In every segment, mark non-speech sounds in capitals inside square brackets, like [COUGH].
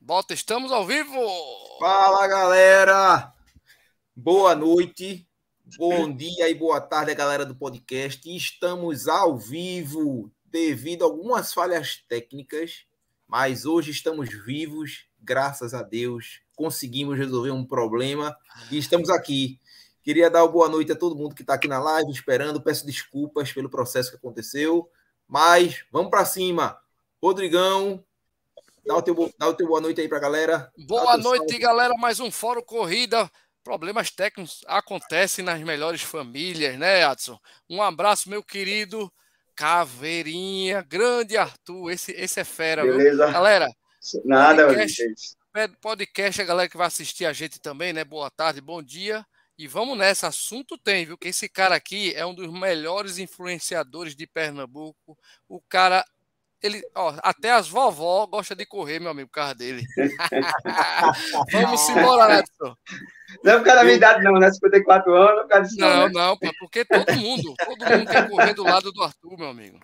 Bota, estamos ao vivo! Fala, galera! Boa noite, bom dia e boa tarde, galera do podcast. Estamos ao vivo devido a algumas falhas técnicas, mas hoje estamos vivos, graças a Deus. Conseguimos resolver um problema e estamos aqui. Queria dar boa noite a todo mundo que está aqui na live esperando. Peço desculpas pelo processo que aconteceu, mas vamos para cima. Rodrigão, Dá o, teu, dá o teu boa noite aí pra galera. Boa noite, salve. galera. Mais um Fórum Corrida. Problemas técnicos acontecem nas melhores famílias, né, Adson? Um abraço, meu querido Caveirinha, grande Arthur. Esse, esse é fera, Beleza. Viu? Galera, nada, podcast, podcast, a galera que vai assistir a gente também, né? Boa tarde, bom dia. E vamos nessa, assunto tem, viu? Que esse cara aqui é um dos melhores influenciadores de Pernambuco. O cara ele, ó, até as vovó gosta de correr, meu amigo, por causa dele. [LAUGHS] Vamos embora, Edson. Não é por causa da minha idade, não, né? 54 anos, por causa disso, não. Não, não, porque todo mundo, todo mundo quer correr do lado do Arthur, meu amigo.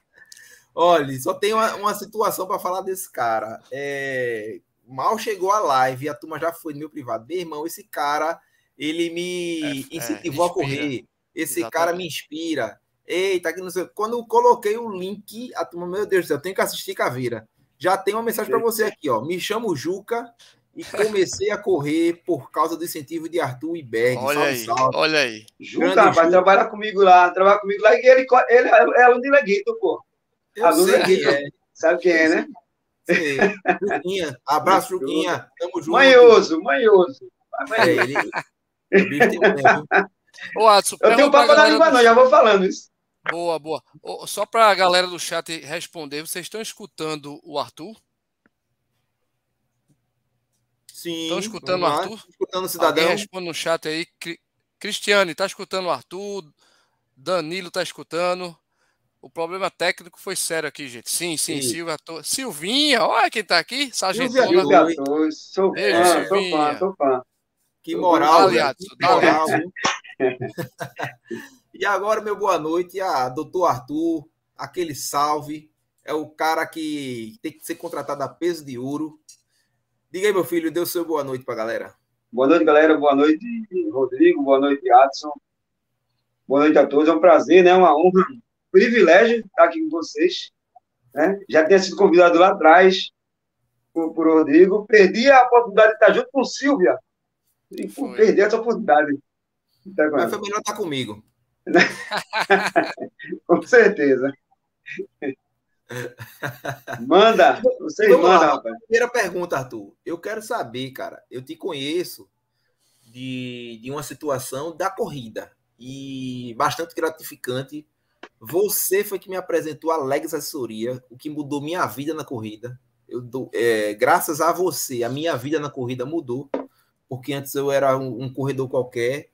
Olha, só tem uma, uma situação para falar desse cara. É, mal chegou a live, a turma já foi no meu privado. Meu irmão, esse cara, ele me é, incentivou é, a correr. Esse Exatamente. cara me inspira. Eita, que não sei. Quando eu coloquei o link, a turma, meu Deus do céu, eu tenho que assistir Caveira. Já tem uma mensagem para você aqui, ó. Me chamo Juca e comecei a correr por causa do incentivo de Arthur e Berg. Olha salve, aí, salve. olha aí. Juca, vai trabalhar comigo lá, trabalhar comigo lá. E ele, ele é aluno de Leguito, pô. Eu aluno sei Leguito. É. Sabe quem é, né? Sei. Juquinha. Abraço, Juquinha. Tamo junto. Manhoso, manhoso. É, ele... O bicho tem um Ô, Adson, eu tenho um papo da língua, não, já vou falando isso. Boa, boa. Só para a galera do chat responder, vocês estão escutando o Arthur? Sim. Estão escutando o Arthur? Escutando o cidadão. Alguém responde no chat aí. Cristiane, está escutando o Arthur? Danilo está escutando? O problema técnico foi sério aqui, gente. Sim, sim, sim. Silvia Torres. Silvinha, olha quem está aqui. Sargentona. Silvia Torres. Sou fã, sou fã, sou fã. Que moral, aliado. Que moral. [LAUGHS] E agora, meu boa noite a doutor Arthur, aquele salve. É o cara que tem que ser contratado a peso de ouro. Diga aí, meu filho, dê o seu boa noite para a galera. Boa noite, galera. Boa noite, Rodrigo. Boa noite, Adson. Boa noite a todos. É um prazer, né? Uma honra, um privilégio estar aqui com vocês. Né? Já tinha sido convidado lá atrás por, por Rodrigo. Perdi a oportunidade de estar junto com Silvia. E, perdi essa oportunidade. Mas foi melhor estar comigo. [LAUGHS] Com certeza. Manda, vocês Vamos mandam, rapaz. Primeira pergunta, Arthur. Eu quero saber, cara. Eu te conheço de, de uma situação da corrida e bastante gratificante. Você foi que me apresentou a Legs Assessoria, o que mudou minha vida na corrida. Eu dou, é, graças a você, a minha vida na corrida mudou, porque antes eu era um, um corredor qualquer.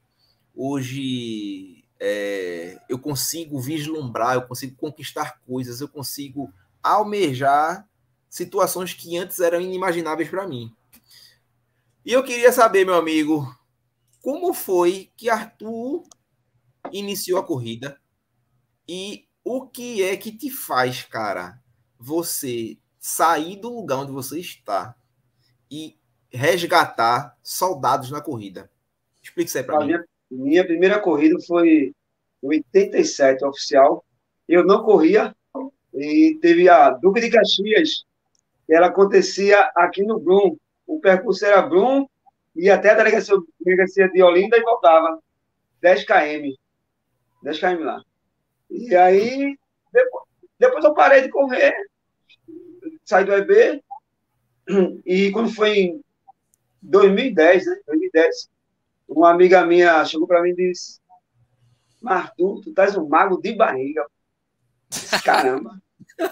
Hoje é, eu consigo vislumbrar, eu consigo conquistar coisas, eu consigo almejar situações que antes eram inimagináveis para mim. E eu queria saber, meu amigo, como foi que Arthur iniciou a corrida e o que é que te faz, cara, você sair do lugar onde você está e resgatar soldados na corrida? Explique isso aí para mim. Minha primeira corrida foi 87 oficial. Eu não corria e teve a Duque de Caxias, que ela acontecia aqui no Brum. O percurso era Brum e até a delegacia de Olinda e voltava 10 km. 10 km lá. E aí, depois, depois eu parei de correr, saí do EB, e quando foi em 2010, né? 2010, uma amiga minha chegou para mim e disse: Martu, tu estás um mago de barriga. Caramba,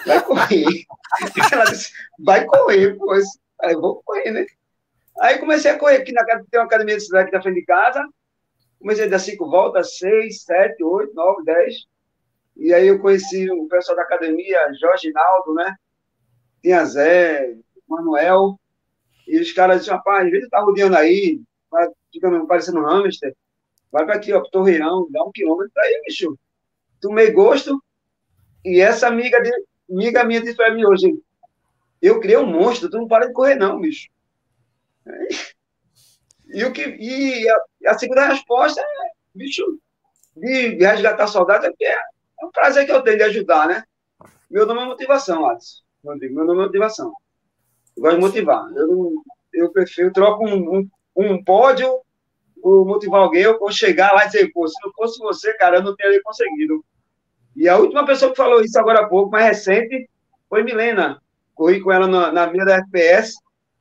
vai correr. [LAUGHS] Ela disse: vai correr, pois. Aí eu vou correr, né? Aí comecei a correr aqui na casa, tem uma academia de cidade aqui na frente de casa. Comecei a dar cinco voltas, seis, sete, oito, nove, dez. E aí eu conheci o pessoal da academia, Jorge Naldo, né? Tinha Zé, Manuel. E os caras disseram, rapaz, às vezes tá rodeando aí, fica parecendo um hamster. Vai para aqui, ó, pro Torreirão, dá um quilômetro aí, bicho. Tomei gosto. E essa amiga, de, amiga minha disse para mim hoje: Eu criei um monstro, tu não para de correr, não, bicho. E, o que, e a, a segunda resposta é, bicho, de, resgatar saudade é, é, é um prazer que eu tenho de ajudar, né? Meu nome é motivação, Alisson. Meu nome é motivação. Eu gosto de motivar. Eu, eu prefiro, troco um, um, um pódio por motivar alguém, eu vou chegar lá e dizer, pô, se não fosse você, cara, eu não teria conseguido. E a última pessoa que falou isso agora há pouco, mais recente, foi Milena. Corri com ela na, na minha da FPS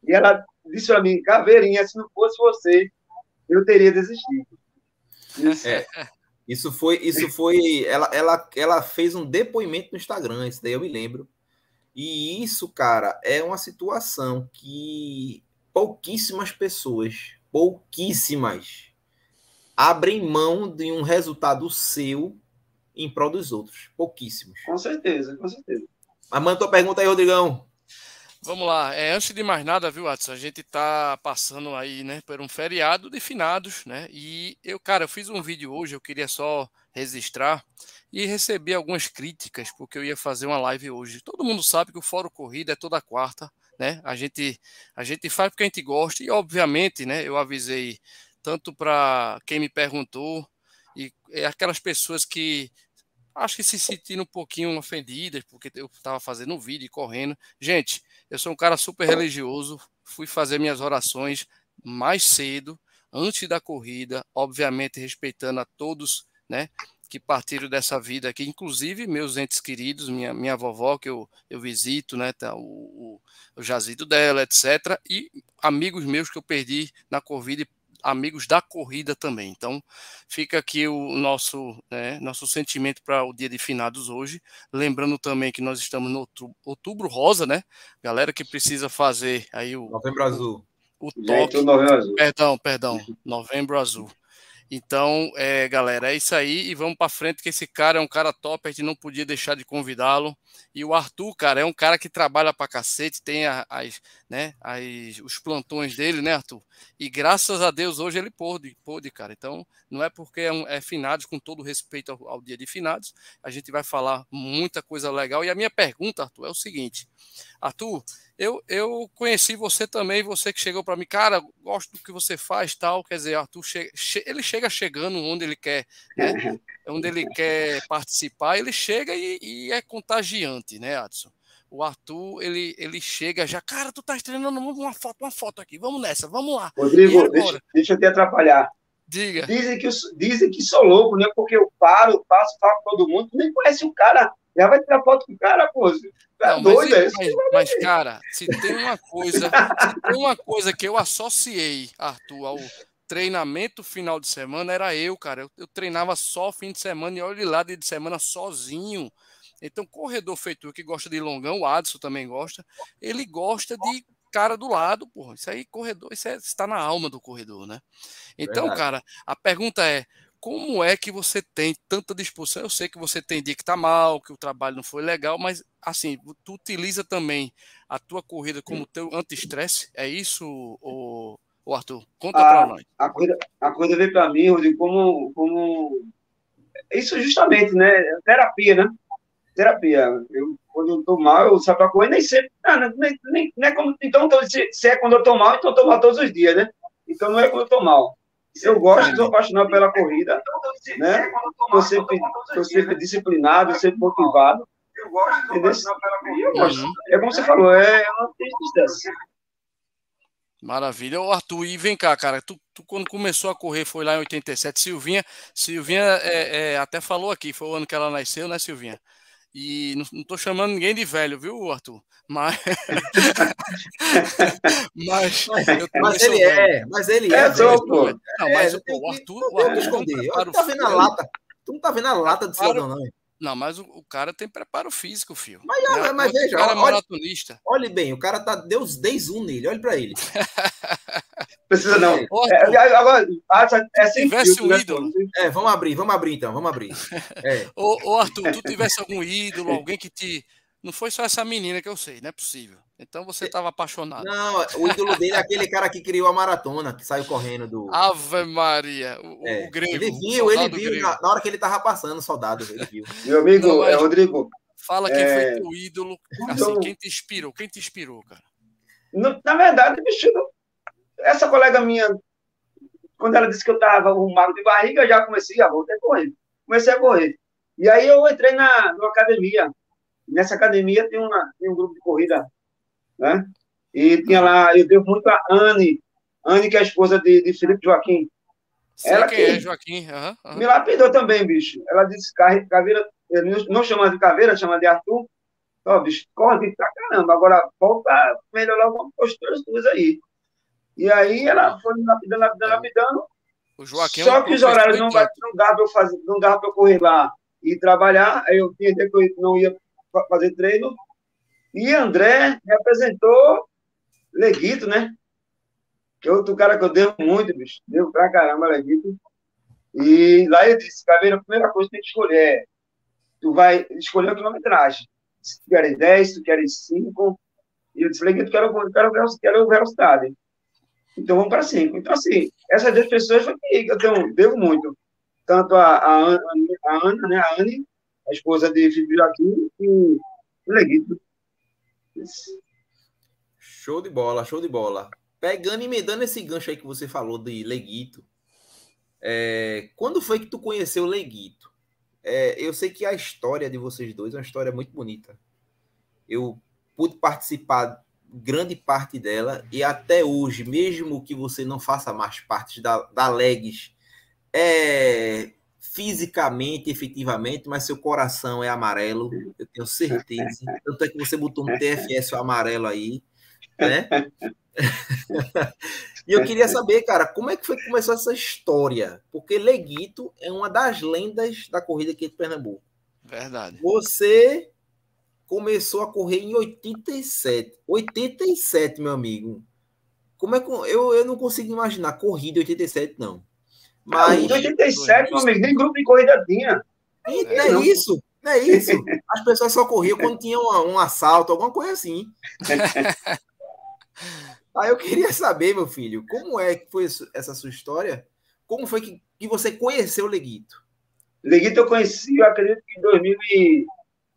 e ela disse para mim, Caveirinha, se não fosse você, eu teria desistido. Isso. É, isso foi, isso foi, ela, ela, ela fez um depoimento no Instagram, isso daí eu me lembro. E isso, cara, é uma situação que pouquíssimas pessoas, pouquíssimas, abrem mão de um resultado seu em prol dos outros. Pouquíssimos. Com certeza, com certeza. Mas manda tua pergunta aí, Rodrigão. Vamos lá. É, antes de mais nada, viu, Watson? A gente tá passando aí, né, por um feriado de finados, né? E eu, cara, eu fiz um vídeo hoje, eu queria só registrar e recebi algumas críticas porque eu ia fazer uma live hoje. Todo mundo sabe que o Fórum Corrida é toda quarta, né? A gente a gente faz porque a gente gosta e obviamente, né, eu avisei tanto para quem me perguntou e é aquelas pessoas que acho que se sentiram um pouquinho ofendidas, porque eu estava fazendo um vídeo e correndo. Gente, eu sou um cara super religioso, fui fazer minhas orações mais cedo, antes da corrida, obviamente respeitando a todos, né, que partiram dessa vida aqui, inclusive meus entes queridos, minha, minha vovó que eu, eu visito, né, tá, o, o, o jazido dela, etc, e amigos meus que eu perdi na corrida amigos da corrida também. Então, fica aqui o nosso, né, nosso sentimento para o dia de finados hoje. Lembrando também que nós estamos no outubro, outubro rosa, né? Galera que precisa fazer aí o. Novembro azul. O, o toque. Perdão, perdão. Novembro azul. Então, é, galera, é isso aí e vamos para frente que esse cara é um cara top, a gente não podia deixar de convidá-lo. E o Arthur, cara, é um cara que trabalha para cacete, tem as, né, as, os plantões dele, né, Arthur? E graças a Deus hoje ele pôde, pôde cara. Então, não é porque é, um, é finados, com todo respeito ao, ao dia de finados, a gente vai falar muita coisa legal. E a minha pergunta, Arthur, é o seguinte: Arthur, eu, eu conheci você também, você que chegou para mim, cara, gosto do que você faz, tal. Quer dizer, Arthur, che che ele chega chegando onde ele quer, né? [LAUGHS] onde ele quer participar, ele chega e, e, é contagiante, né, Adson? O Arthur, ele, ele chega já, cara, tu tá treinando uma foto, uma foto aqui, vamos nessa, vamos lá. Rodrigo, deixa, deixa eu te atrapalhar. Diga. Dizem que, dizem que sou louco, né? Porque eu paro, passo, falo com todo mundo, nem conhece o cara, já vai tirar foto com o cara, pô. Tá não, doido, mas, é mas, mas, cara, se tem uma coisa, [LAUGHS] se tem uma coisa que eu associei, Arthur, ao treinamento final de semana, era eu, cara. Eu, eu treinava só fim de semana e olha lá de semana sozinho. Então, corredor feito que gosta de longão, o Adson também gosta, ele gosta de cara do lado, porra. Isso aí, corredor, isso é, está na alma do corredor, né? Então, Verdade. cara, a pergunta é: como é que você tem tanta disposição? Eu sei que você tem dia que tá mal, que o trabalho não foi legal, mas assim, tu utiliza também a tua corrida como teu anti-estresse? É isso, o, o Arthur? Conta para nós. A coisa, a coisa veio para mim, Rodrigo, como, como. Isso justamente, né? Terapia, né? Terapia. Eu, quando eu tô mal, eu saio pra correr, nem sempre. Não, nem, nem, nem é como, então, se, se é quando eu tô mal, então eu tô mal todos os dias, né? Então não é quando eu tô mal. Eu gosto, sou apaixonado pela corrida, né? Estou sempre, tô sempre disciplinado, sempre motivado. Eu gosto, sou apaixonado pela corrida. Eu gosto. Uhum. É como você falou, é uma tristeza. Maravilha. Ô, Arthur, e vem cá, cara. Tu, tu, quando começou a correr foi lá em 87. Silvinha, Silvinha é, é, até falou aqui, foi o ano que ela nasceu, né, Silvinha? E não, não tô chamando ninguém de velho, viu, Arthur? Mas. [LAUGHS] mas, mas ele é, mas ele é. é só, pô. Não, mas é, o, Arthur. O Arthur esconder. Tu não tá vendo a lata. Tu não tá vendo a lata do cidadão, não. Não, mas o, o, cara tem preparo físico, filho. Mas, é, mas veja, o cara é maratonista. Olhe bem, o cara tá deu os 10 1 nele, olhe para ele. [LAUGHS] Precisa não. é, agora, é sem tivesse filtro, um né? ídolo. É, vamos abrir, vamos abrir então, vamos abrir. É. [LAUGHS] ô, ô, Arthur, tu tivesse algum ídolo, alguém que te. Não foi só essa menina que eu sei, não é possível. Então você estava apaixonado. Não, o ídolo dele é aquele cara que criou a maratona, que saiu correndo do. Ave Maria, o, é. o grego. Ele viu, ele viu na, na, hora que ele tava passando, soldado, ele viu. Meu amigo, Não, é, Rodrigo. Fala quem é... foi teu ídolo, assim, então... quem te inspirou, quem te inspirou, cara? na verdade, bicho, essa colega minha, quando ela disse que eu estava arrumado de barriga, eu já comecei, a voltar correr. Comecei a correr. E aí eu entrei na, na academia. Nessa academia tem, uma, tem um grupo de corrida, né? E tinha lá, eu devo muito a Anne, Anne, que é a esposa de, de Felipe Joaquim. Sei ela quem que é, Joaquim. Uhum, uhum. Me lapidou também, bicho. Ela disse, caveira, não chama de caveira, chama de Arthur. Ó, bicho, corre pra caramba. Agora, volta melhorar algumas posturas tuas aí. E aí ela foi me lapidando, lapidando, lapidando. O Joaquim é Só que os horários não, não dava para eu fazer, não dava para eu correr lá e trabalhar. Aí eu tinha que eu não ia fazer treino. E André me apresentou Leguito, né? Que é outro cara que eu devo muito, bicho. Devo pra caramba, Leguito. E lá ele disse, Caveira, a primeira coisa que tem que escolher é, tu vai escolher a quilometragem. Se tu queres 10, se tu queres 5. E eu disse, Leguito, quero, quero, quero, velocidade. Então vamos para 5. Então, assim, essas duas pessoas foi que eu tenho, devo muito. Tanto a, a, a Ana, né, a Anne, a esposa de Felipe Joaquim, e o Leguito. Show de bola, show de bola. Pegando e me dando esse gancho aí que você falou de Leguito, é, quando foi que tu conheceu o Leguito? É, eu sei que a história de vocês dois é uma história muito bonita. Eu pude participar grande parte dela e até hoje, mesmo que você não faça mais parte da, da Legs, é fisicamente, efetivamente, mas seu coração é amarelo, eu tenho certeza. Tanto é que você botou um TFS amarelo aí né? e eu queria saber, cara, como é que foi que começou essa história? Porque Leguito é uma das lendas da corrida aqui de Pernambuco. Verdade. Você começou a correr em 87. 87, meu amigo. Como é que eu, eu não consigo imaginar corrida em 87, não. Mas. Em 87, meu amigo, nem grupo de corrida tinha. E, não é, isso. Não é isso. As pessoas só corriam quando tinha um, um assalto, alguma coisa assim. [LAUGHS] Aí eu queria saber, meu filho, como é que foi essa sua história? Como foi que, que você conheceu o Leguito? Leguito eu conheci, eu acredito que em 2000 e...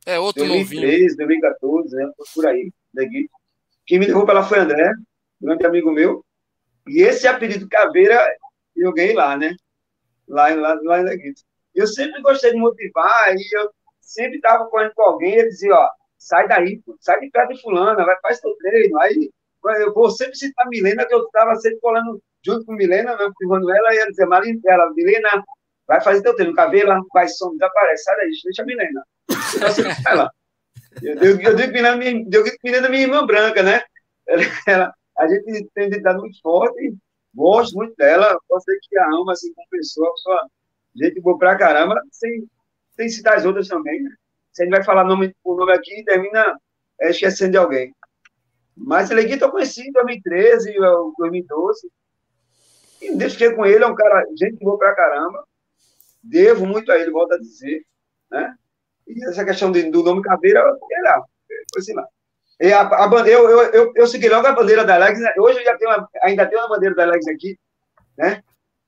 é, outro 2013, 2014, né? por aí, Leguito. Quem me levou para lá foi André, um grande amigo meu. E esse apelido Caveira ganhei lá, né? Lá, lá, lá em Leguito. Eu sempre gostei de motivar e eu sempre estava correndo com alguém e dizia, ó, sai daí, sai de perto de fulana, vai, faz teu treino. Aí eu vou sempre citar Milena, que eu estava sempre colando junto com Milena, né, com Manuela, e ela dizia, Marina, ela, Milena, vai fazer teu treino, cabelo, vai, som, desaparece, sai daí, deixa a Milena. Eu, assim, ela, eu, eu, eu Milena, eu digo Milena minha irmã branca, né? [LAUGHS] Ela, a gente tem identidade muito forte, gosto muito dela, você que a ama, assim, como pessoa, só gente boa pra caramba, sem, sem citar as outras também, né? Se a gente vai falar nome, o nome aqui, termina é, esquecendo de alguém. Mas Leguito eu conheci em 2013, 2012. E desde que com ele, é um cara, gente boa pra caramba. Devo muito a ele, volto a dizer. Né? E essa questão de, do nome Caveira, era, foi assim lá. E a, a, eu, eu, eu, eu segui logo a bandeira da Alex. Né? Hoje eu já tenho uma, ainda tenho uma bandeira da Alex aqui, né?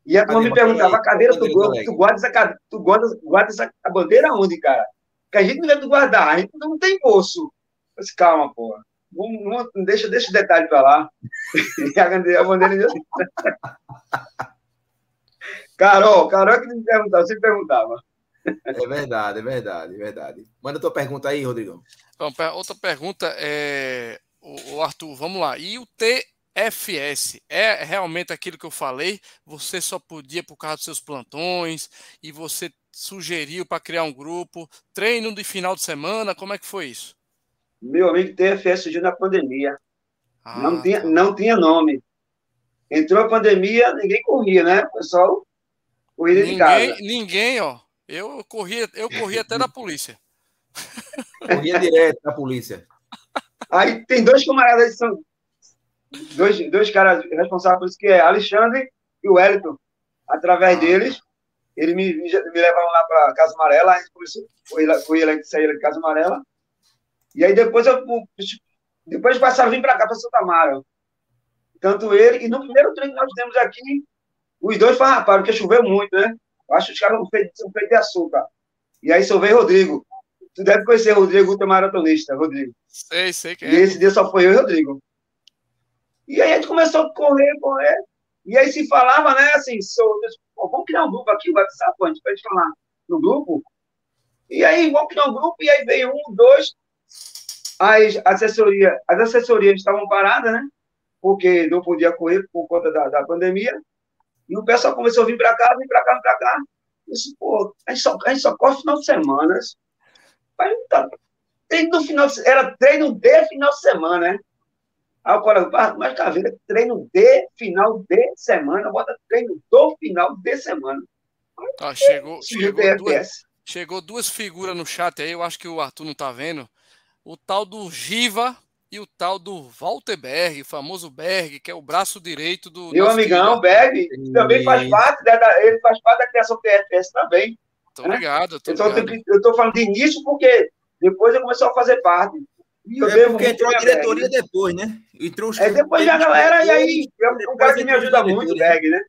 E a turma me perguntava, a cadeira, tu, tu guardas, a, tu guardas, guardas a bandeira onde, cara? Que a gente não deve guardar, a gente não tem bolso. Mas calma, porra. Não, não, deixa, deixa o detalhe para lá. [LAUGHS] a bandeira de... [LAUGHS] Carol, Carol que me perguntava, você perguntava. É verdade, é verdade, é verdade. Manda tua pergunta aí, Rodrigo. Outra pergunta é. O Arthur, vamos lá. E o TFS é realmente aquilo que eu falei? Você só podia por causa dos seus plantões e você sugeriu para criar um grupo, treino de final de semana, como é que foi isso? Meu amigo TFS surgiu na pandemia. Ah, não, tinha, tá. não tinha nome. Entrou a pandemia, ninguém corria, né? O pessoal corria ninguém, de casa. Ninguém, ó. Eu corria, eu corria até na polícia. Corria direto na polícia. Aí tem dois camaradas são dois, dois caras responsáveis por isso, que é Alexandre e o Wellington. Através deles, eles me, me, me levavam lá para Casa Amarela, a gente começou, foi, foi ele de Casa Amarela, e aí depois eu depois passaram a vir para cá, para Santa Mara. Tanto ele, e no primeiro treino que nós temos aqui, os dois farraparam, porque choveu muito, né? Eu acho que os caras são feitos de açúcar. E aí só veio Rodrigo. Tu deve conhecer o Rodrigo, maratonista, Rodrigo. Sei, sei que é. E esse dia só foi eu e o Rodrigo. E aí a gente começou a correr, correr. E aí se falava, né, assim, sou, vamos criar um grupo aqui, o WhatsApp, a gente pode falar no grupo. E aí, vamos criar um grupo, e aí veio um, dois, as, assessoria, as assessorias estavam paradas, né? Porque não podia correr por conta da, da pandemia. E o pessoal começou a vir para cá, vir para cá, vir para cá. Eu disse, pô, a gente só, a gente só corre final de semana. Aí, tá, treino no final de, era treino de final de semana, né? Aí o cara, ah, mas caveira, treino de final de semana, bota treino do final de semana. Ah, chegou, chegou, duas, chegou duas figuras no chat aí, eu acho que o Arthur não tá vendo. O tal do Giva e o tal do Walter Berg, o famoso Berg, que é o braço direito do. Meu amigão, Berg, também faz parte, da, ele faz parte da criação do TFS também. Tô né? ligado, tô então, ligado. Eu tô falando de início porque depois ele começou a fazer parte. E eu é porque entrou a diretoria Berg. depois, né? Entrou os... É depois da galera, e aí é um cara que me ajuda muito, Berg, né?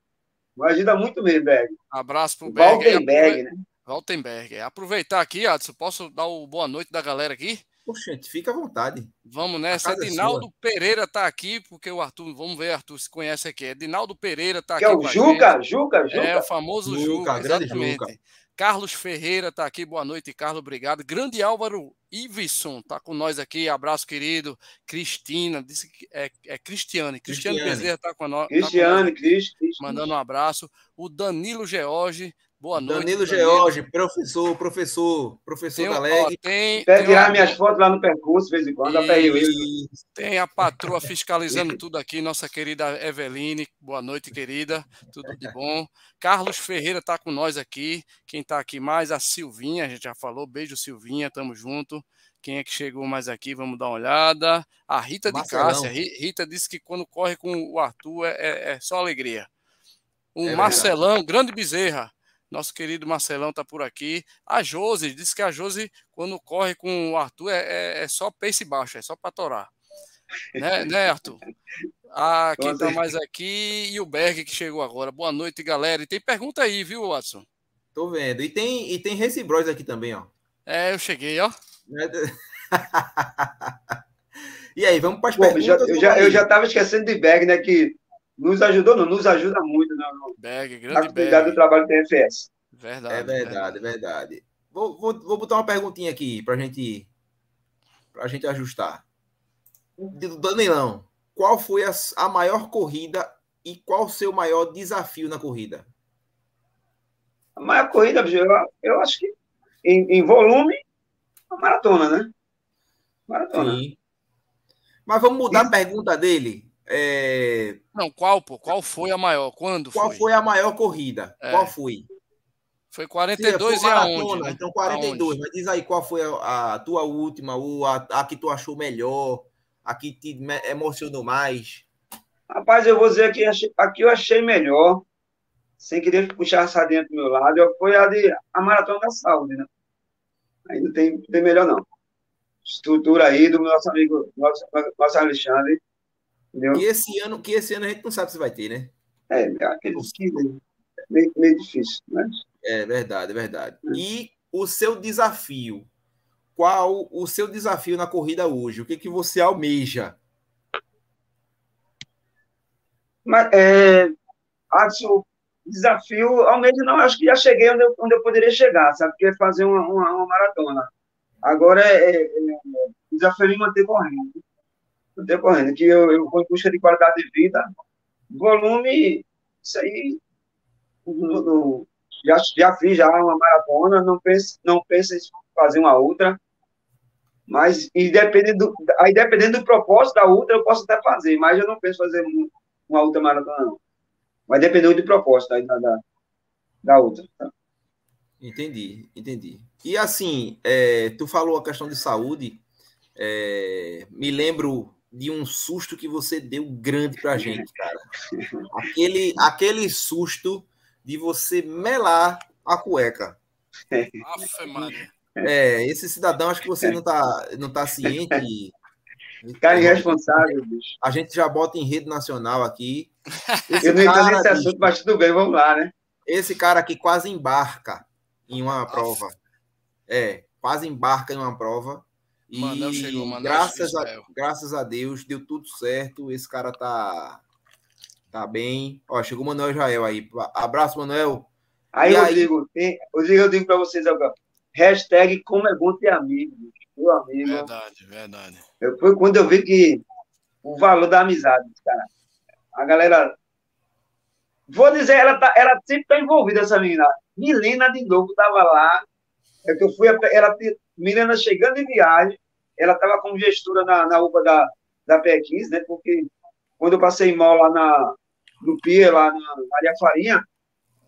Me ajuda muito mesmo, Berg. Abraço pro Berg. Waltenberg, né? Waltenberg. Aproveitar aqui, Adson, posso dar o boa noite da galera aqui? Poxa, fica à vontade. Vamos nessa. Edinaldo é Pereira está aqui, porque o Arthur, vamos ver, Arthur, se conhece aqui. Edinaldo Pereira está aqui. Que é o Juca, Juca, Juca. É o famoso Juca, Juca exatamente. Juca. Carlos Ferreira está aqui, boa noite, Carlos, obrigado. Grande Álvaro Iveson está com nós aqui, abraço querido. Cristina, disse que é, é Cristiane, Cristiane Bezerra está com, no, Cristiane, tá com nós. Cris, Mandando um abraço. O Danilo George, Boa noite. Danilo George, professor, professor, professor da LEG. Tem, Quer tirar minhas fotos lá no percurso, de vez em quando, e, Tem a patroa fiscalizando tudo aqui, nossa querida Eveline. Boa noite, querida. Tudo de bom. Carlos Ferreira está com nós aqui. Quem está aqui mais? A Silvinha, a gente já falou. Beijo, Silvinha, tamo junto. Quem é que chegou mais aqui? Vamos dar uma olhada. A Rita Marcelão. de Cássia. Rita disse que quando corre com o Arthur é, é, é só alegria. O é Marcelão, grande Bezerra. Nosso querido Marcelão está por aqui. A Josi, disse que a Josi, quando corre com o Arthur, é, é, é só pace baixo, é só para torar. Né, né, Arthur? Ah, quem está mais aqui? E o Berg que chegou agora. Boa noite, galera. E tem pergunta aí, viu, Watson? Tô vendo. E tem, e tem Recibros aqui também, ó. É, eu cheguei, ó. [LAUGHS] e aí, vamos para as perguntas. Já, eu, já, eu já estava esquecendo de Berg, né? Que nos ajudou, não, nos ajuda muito no, no, Berg, grande Berg. do trabalho do TFS. Verdade. É verdade, verdade. verdade. Vou, vou, vou botar uma perguntinha aqui para gente, a gente ajustar. Danilão, qual foi a, a maior corrida e qual o seu maior desafio na corrida? A maior corrida, eu, eu acho que em, em volume, a maratona, né? Maratona. Sim. Mas vamos mudar a pergunta dele. É... Não, qual, pô? Qual foi a maior? Quando qual foi? foi a maior corrida? É. Qual foi? Foi 42 Sim, e aonde? Né? Então 42, aonde? mas diz aí qual foi a, a tua última, ou a, a, que tu achou melhor, a que te emocionou mais? Rapaz, eu vou dizer que a que eu achei melhor, sem querer puxar a sardinha pro meu lado, foi a de a Maratona da Saúde, né? Aí não tem, tem melhor não. Estrutura aí do nosso amigo, nosso, nosso Alexandre, Entendeu? Que esse ano, que esse ano a gente não sabe se vai ter, né? É, aqueles que meio, meio difícil, mas. É verdade, é verdade. É. E o seu desafio? Qual o seu desafio na corrida hoje? O que, que você almeja? Mas, é, acho, desafio, almeja não, acho que já cheguei onde eu, onde eu poderia chegar, sabe? Que é fazer uma, uma, uma maratona. Agora é, é, é desafio me manter correndo decorrendo, que eu, eu vou em busca de qualidade de vida, volume, isso aí, no, no, já, já fiz já uma maratona, não penso, não penso em fazer uma outra, mas e dependendo do, aí dependendo do propósito da outra, eu posso até fazer, mas eu não penso fazer uma outra maratona, não. Mas dependendo do propósito da, da, da outra. Tá? Entendi, entendi. E assim, é, tu falou a questão de saúde, é, me lembro de um susto que você deu grande pra gente, cara. [LAUGHS] Aquele, aquele susto de você melar a cueca. É, esse cidadão, acho que você não tá, não tá ciente. Cara irresponsável, bicho. A gente já bota em rede nacional aqui. Esse Eu não entendo nesse assunto, mas tudo bem, vamos lá, né? Esse cara aqui quase embarca em uma prova. É, quase embarca em uma prova E Manel chegou, Manel graças, a, graças a Deus deu tudo certo. Esse cara tá, tá bem. Ó, chegou o Manuel Israel aí. Abraço, Manuel. Aí, e Rodrigo, aí... Tem, eu digo para vocês agora. Hashtag como é bom ter amigo. Meu amigo. Verdade, verdade. Eu, foi quando eu vi que o valor da amizade, cara. A galera. Vou dizer, ela, tá, ela sempre tá envolvida, essa menina. Milena de novo tava lá. É que eu fui. Ela, Milena chegando em viagem, ela estava como gestora na, na UPA da, da PE15, né? Porque quando eu passei mal lá na, no PIA, lá na Maria Farinha,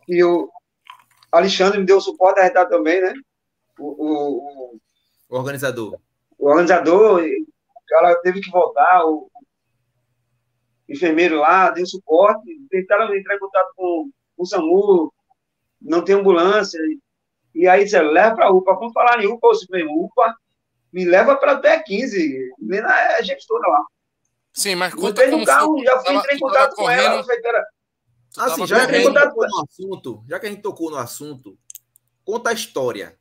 e o Alexandre me deu suporte a retar também, né? O, o, o, organizador. O organizador, ela teve que voltar, o, enfermeiro lá deu suporte, tentaram entrar em contato com, com o SAMU, não tem ambulância, e aí disseram, leva para a UPA, vamos falar em UPA, ou se UPA, me leva para até 15. Menina é gestora lá. Sim, mas conta como no carro, já fui entrar em contato com correndo, ela. Pera, assim, já que, a gente tocou no assunto, já que a gente tocou no assunto, conta a história.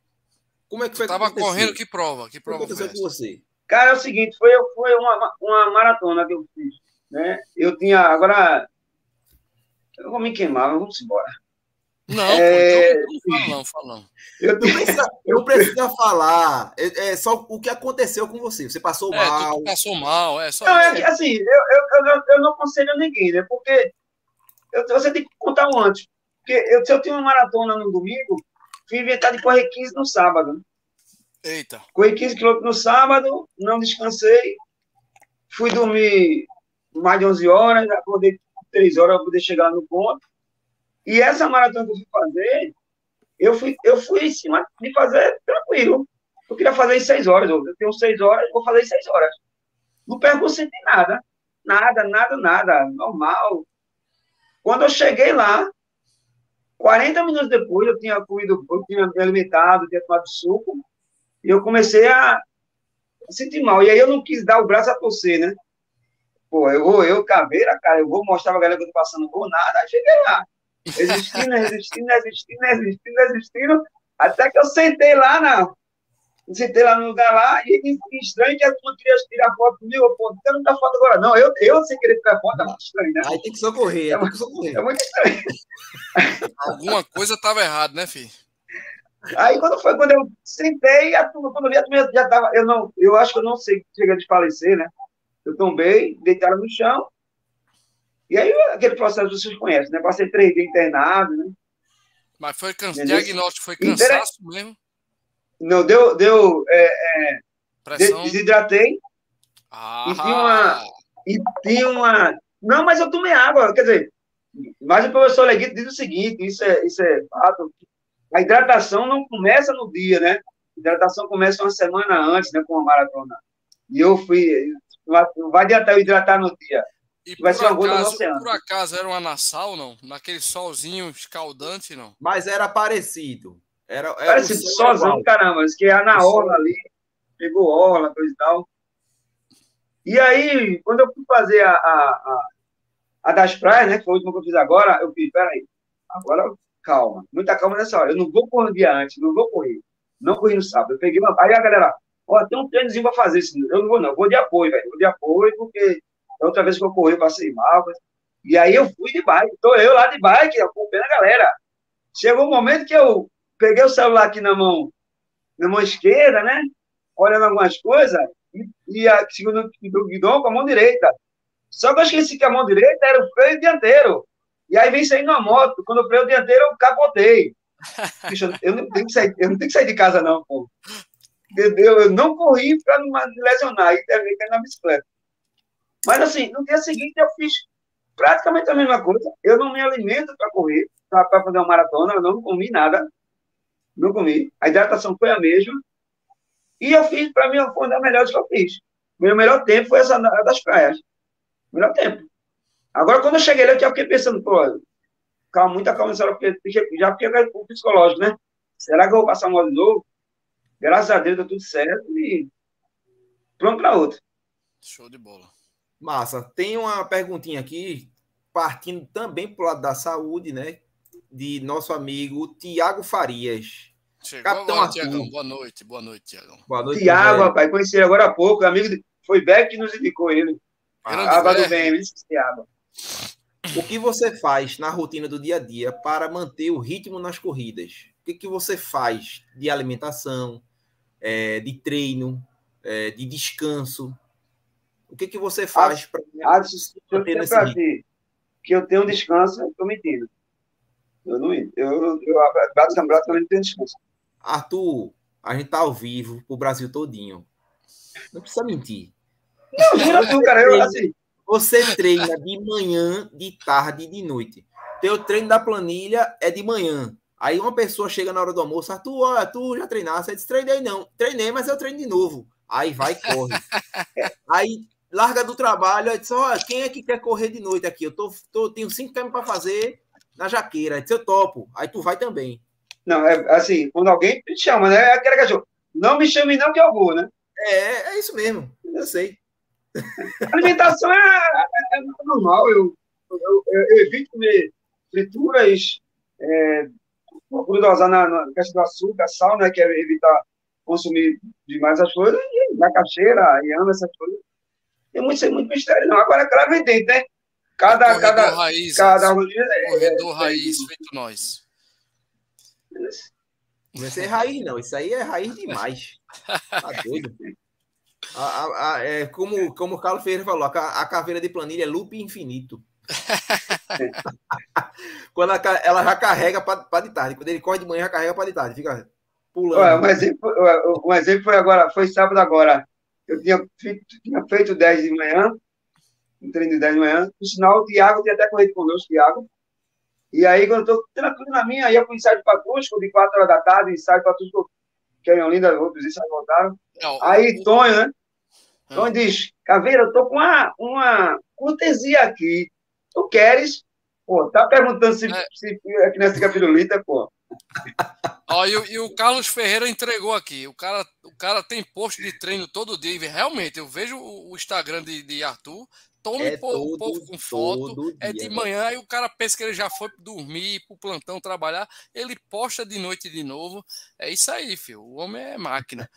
Como é que foi Estava correndo, que prova? Que prova o que aconteceu com você? Cara, é o seguinte, foi, foi uma, uma maratona que eu fiz. Né? Eu tinha, agora, eu vou me queimar, vamos embora. Não, é... pô, então, não fala não, Eu não [LAUGHS] precisa, não precisa falar. É, é, só o que aconteceu com você. Você passou é, mal. passou mal, é só não, é, assim, eu, eu, eu, eu, não aconselho ninguém, né? Porque eu, você tem que contar um antes. Porque eu, se eu tinha uma maratona no domingo, fui inventar de correr 15 no sábado. Né? Eita. Corri 15 quilômetros no sábado, não descansei. Fui dormir mais de 11 horas, acordei 3 horas para poder chegar no ponto. E essa maratona que eu fui fazer, eu fui, eu fui em cima de fazer tranquilo. Eu queria fazer em seis horas. Eu tenho seis horas, vou fazer em seis horas. No percurso sem nada. Nada, nada, nada. Normal. Quando eu cheguei lá, 40 minutos depois, eu tinha comido, eu tinha me alimentado, tinha tomado suco, e eu comecei a sentir mal. E aí eu não quis dar o braço a torcer, né? Pô, eu vou, eu, caveira, cara, eu vou mostrar pra galera que eu tô passando por nada. Aí cheguei lá resistindo, resistindo, resistindo, resistindo, resistindo, até que eu sentei lá na. Sentei lá no lugar lá, e, estranho que a turma queria tirar foto comigo, pô, não quero dar foto agora, não. Eu, eu sem querer tirar foto, é muito estranho, né? Aí tem que socorrer, é, tem que socorrer. É muito estranho. Alguma coisa estava errada, né, filho? Aí quando foi, quando eu sentei, a turma, quando eu vi, a turma já estava. Eu, não, eu acho que eu não sei, chega de falecer, né? Eu tombei, deitaram no chão, e aí, aquele processo vocês conhecem, né? Passei três dias internado, né? Mas foi cansaço, diagnóstico foi cansaço mesmo? Não, deu, deu é, é, desidratei. Ah. E tinha uma. E tinha uma. Não, mas eu tomei água, quer dizer, mas o professor Leguito diz o seguinte: isso é, isso é fato. A hidratação não começa no dia, né? A hidratação começa uma semana antes, né? Com a maratona. E eu fui. Não vai adiantar eu hidratar no dia. E vai por, acaso, por acaso era uma Nassau, não? Naquele solzinho escaldante, não? Mas era parecido. Era, era parecido, sozão, caramba. Que era na orla ali, pegou orla, coisa e tal. E aí, quando eu fui fazer a, a, a, a das praias, né, que foi a última que eu fiz agora, eu fiz, peraí, agora calma, muita calma nessa hora. Eu não vou correr um dia antes, não vou correr. Não corri no sábado. Eu peguei uma. Aí a galera, ó, tem um tênisinho pra fazer. Eu não vou, não. Eu vou de apoio, velho. Vou de apoio, porque a outra vez que eu corri, eu passei mal. E aí eu fui de bike. Estou eu lá de bike, acompanhando a galera. Chegou um momento que eu peguei o celular aqui na mão, na mão esquerda, né? Olhando algumas coisas, e, e a segunda do guidão com a mão direita. Só que eu esqueci que a mão direita era o freio dianteiro. E aí vem saindo uma moto. Quando eu freio dianteiro, eu capotei. [LAUGHS] Bicho, eu, não tenho que sair, eu não tenho que sair de casa, não, pô. Eu, eu não corri para não lesionar e terminei na bicicleta. Mas, assim, no dia seguinte eu fiz praticamente a mesma coisa. Eu não me alimento para correr, para fazer uma maratona, eu não comi nada. Não comi. A hidratação foi a mesma. E eu fiz, para mim, foi uma das melhores que eu fiz. Meu melhor tempo foi essa das praias. Melhor tempo. Agora, quando eu cheguei lá, eu fiquei pensando, pô, calma, muita calma já fiquei com o psicológico, né? Será que eu vou passar um de novo? Graças a Deus deu tudo certo e pronto para outra. Show de bola. Massa. Tem uma perguntinha aqui, partindo também para o lado da saúde, né? De nosso amigo Tiago Farias. Chegou Capitão agora, Tiagão. Boa noite, boa noite, Tiagão. Boa noite, Tiago, rapaz, conheci ele agora há pouco, amigo de... foi Beck que nos indicou ele. Ah, água do bem, Tiago. O que você faz na rotina do dia a dia para manter o ritmo nas corridas? O que, que você faz de alimentação, é, de treino, é, de descanso? O que, que você faz para manter esse ritmo? Que eu tenho descanso, eu estou mentindo. Eu não eu, eu, eu basicamente não tenho descanso. Arthur, a gente tá ao vivo pro Brasil todinho. Não precisa mentir. Não, jura tu, cara. Eu, assim, você treina de manhã, de tarde e de noite. Teu treino da planilha é de manhã. Aí uma pessoa chega na hora do almoço, Arthur, olha, tu já treinaste? Você disse, treinei não. Treinei, mas eu treino de novo. Aí vai e corre. [LAUGHS] aí larga do trabalho, aí diz, olha, quem é que quer correr de noite aqui? Eu tô, tô tenho 5 km para fazer na jaqueira. Aí diz, eu topo. Aí tu vai também. Não, é assim, quando alguém te chama, né? É aquele cachorro. Não me chame não que eu vou, né? É, é isso mesmo. Eu sei. A [LAUGHS] alimentação é, é, é normal. Eu, eu, eu, evito comer frituras, é, procuro dosar na, na questão do açúcar, sal, né? Que é evitar consumir demais as coisas, e macaxeira, ama essas coisas. Tem muito, muito mistério, não. Agora, claro, evidente, né? Cada, corredor cada, raiz, cada é, corredor é, raiz, feito nós. Não é raiz, não. Isso aí é raiz demais. Tá doido. A, a, a, é, como, como o Carlos Ferreira falou, a, a caveira de planilha é loop infinito. [LAUGHS] Quando ela, ela, já carrega para de tarde. Quando ele corre de manhã, já carrega para de tarde. Fica pulando. Ué, um, exemplo, um exemplo foi agora, foi sábado agora. Eu tinha feito, tinha feito 10 de manhã, um treino de 10 de manhã. No sinal, o Thiago tinha até corrido conosco, Thiago. E aí, quando eu tô tranquilo na minha, aí eu fui ensaio de Patrusco, de 4 horas da tarde, ensaio de Patrusco, que é Olinda, outros ensaios voltaram. Não, aí, Tonho, né? Hum. Tonho diz, Caveira, eu tô com uma, uma cortesia aqui. Tu queres? Pô, tá perguntando se, é. se é que nessa capirulita, pô. Ó, e, e, o Carlos Ferreira entregou aqui. O cara, o cara tem post de treino todo dia. Realmente, eu vejo o Instagram de, de Arthur. Tome é todo, povo com foto. é de manhã, e o cara pensa que ele já foi dormir, pro plantão trabalhar. Ele posta de noite de novo. É isso aí, filho. O homem é máquina.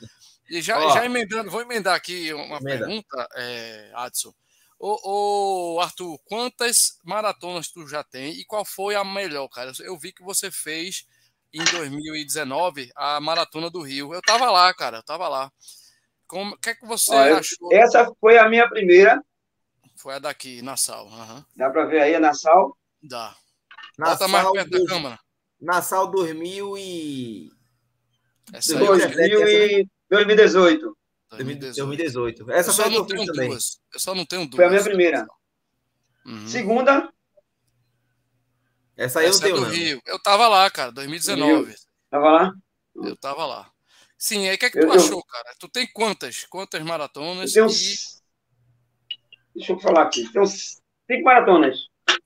E já, já emendando, vou emendar aqui uma Emenda. pergunta, é, Adson. Ô, ô, Arthur, quantas maratonas tu já tem e qual foi a melhor, cara? Eu vi que você fez em 2019 a maratona do Rio. Eu tava lá, cara, eu tava lá. Como, o que é que você Olha, achou? Essa foi a minha primeira. Foi a daqui, Nassau. Uhum. Dá para ver aí a Nassau? Dá. Nassau, Bota mais perto da câmera. Nassau 2000 e... Essa 2000 e... 2018. 2018. Essa foi a eu também. Duas. Eu só não tenho duas. Foi a minha primeira. Uhum. Segunda. Essa aí Essa eu. É do Rio. Eu tava lá, cara, 2019. Rio. Tava lá? Eu tava lá. Sim, aí o que é que tu eu, achou, cara? Tu tem quantas? Quantas maratonas? Eu tenho... e... Deixa eu falar aqui. Tem cinco maratonas.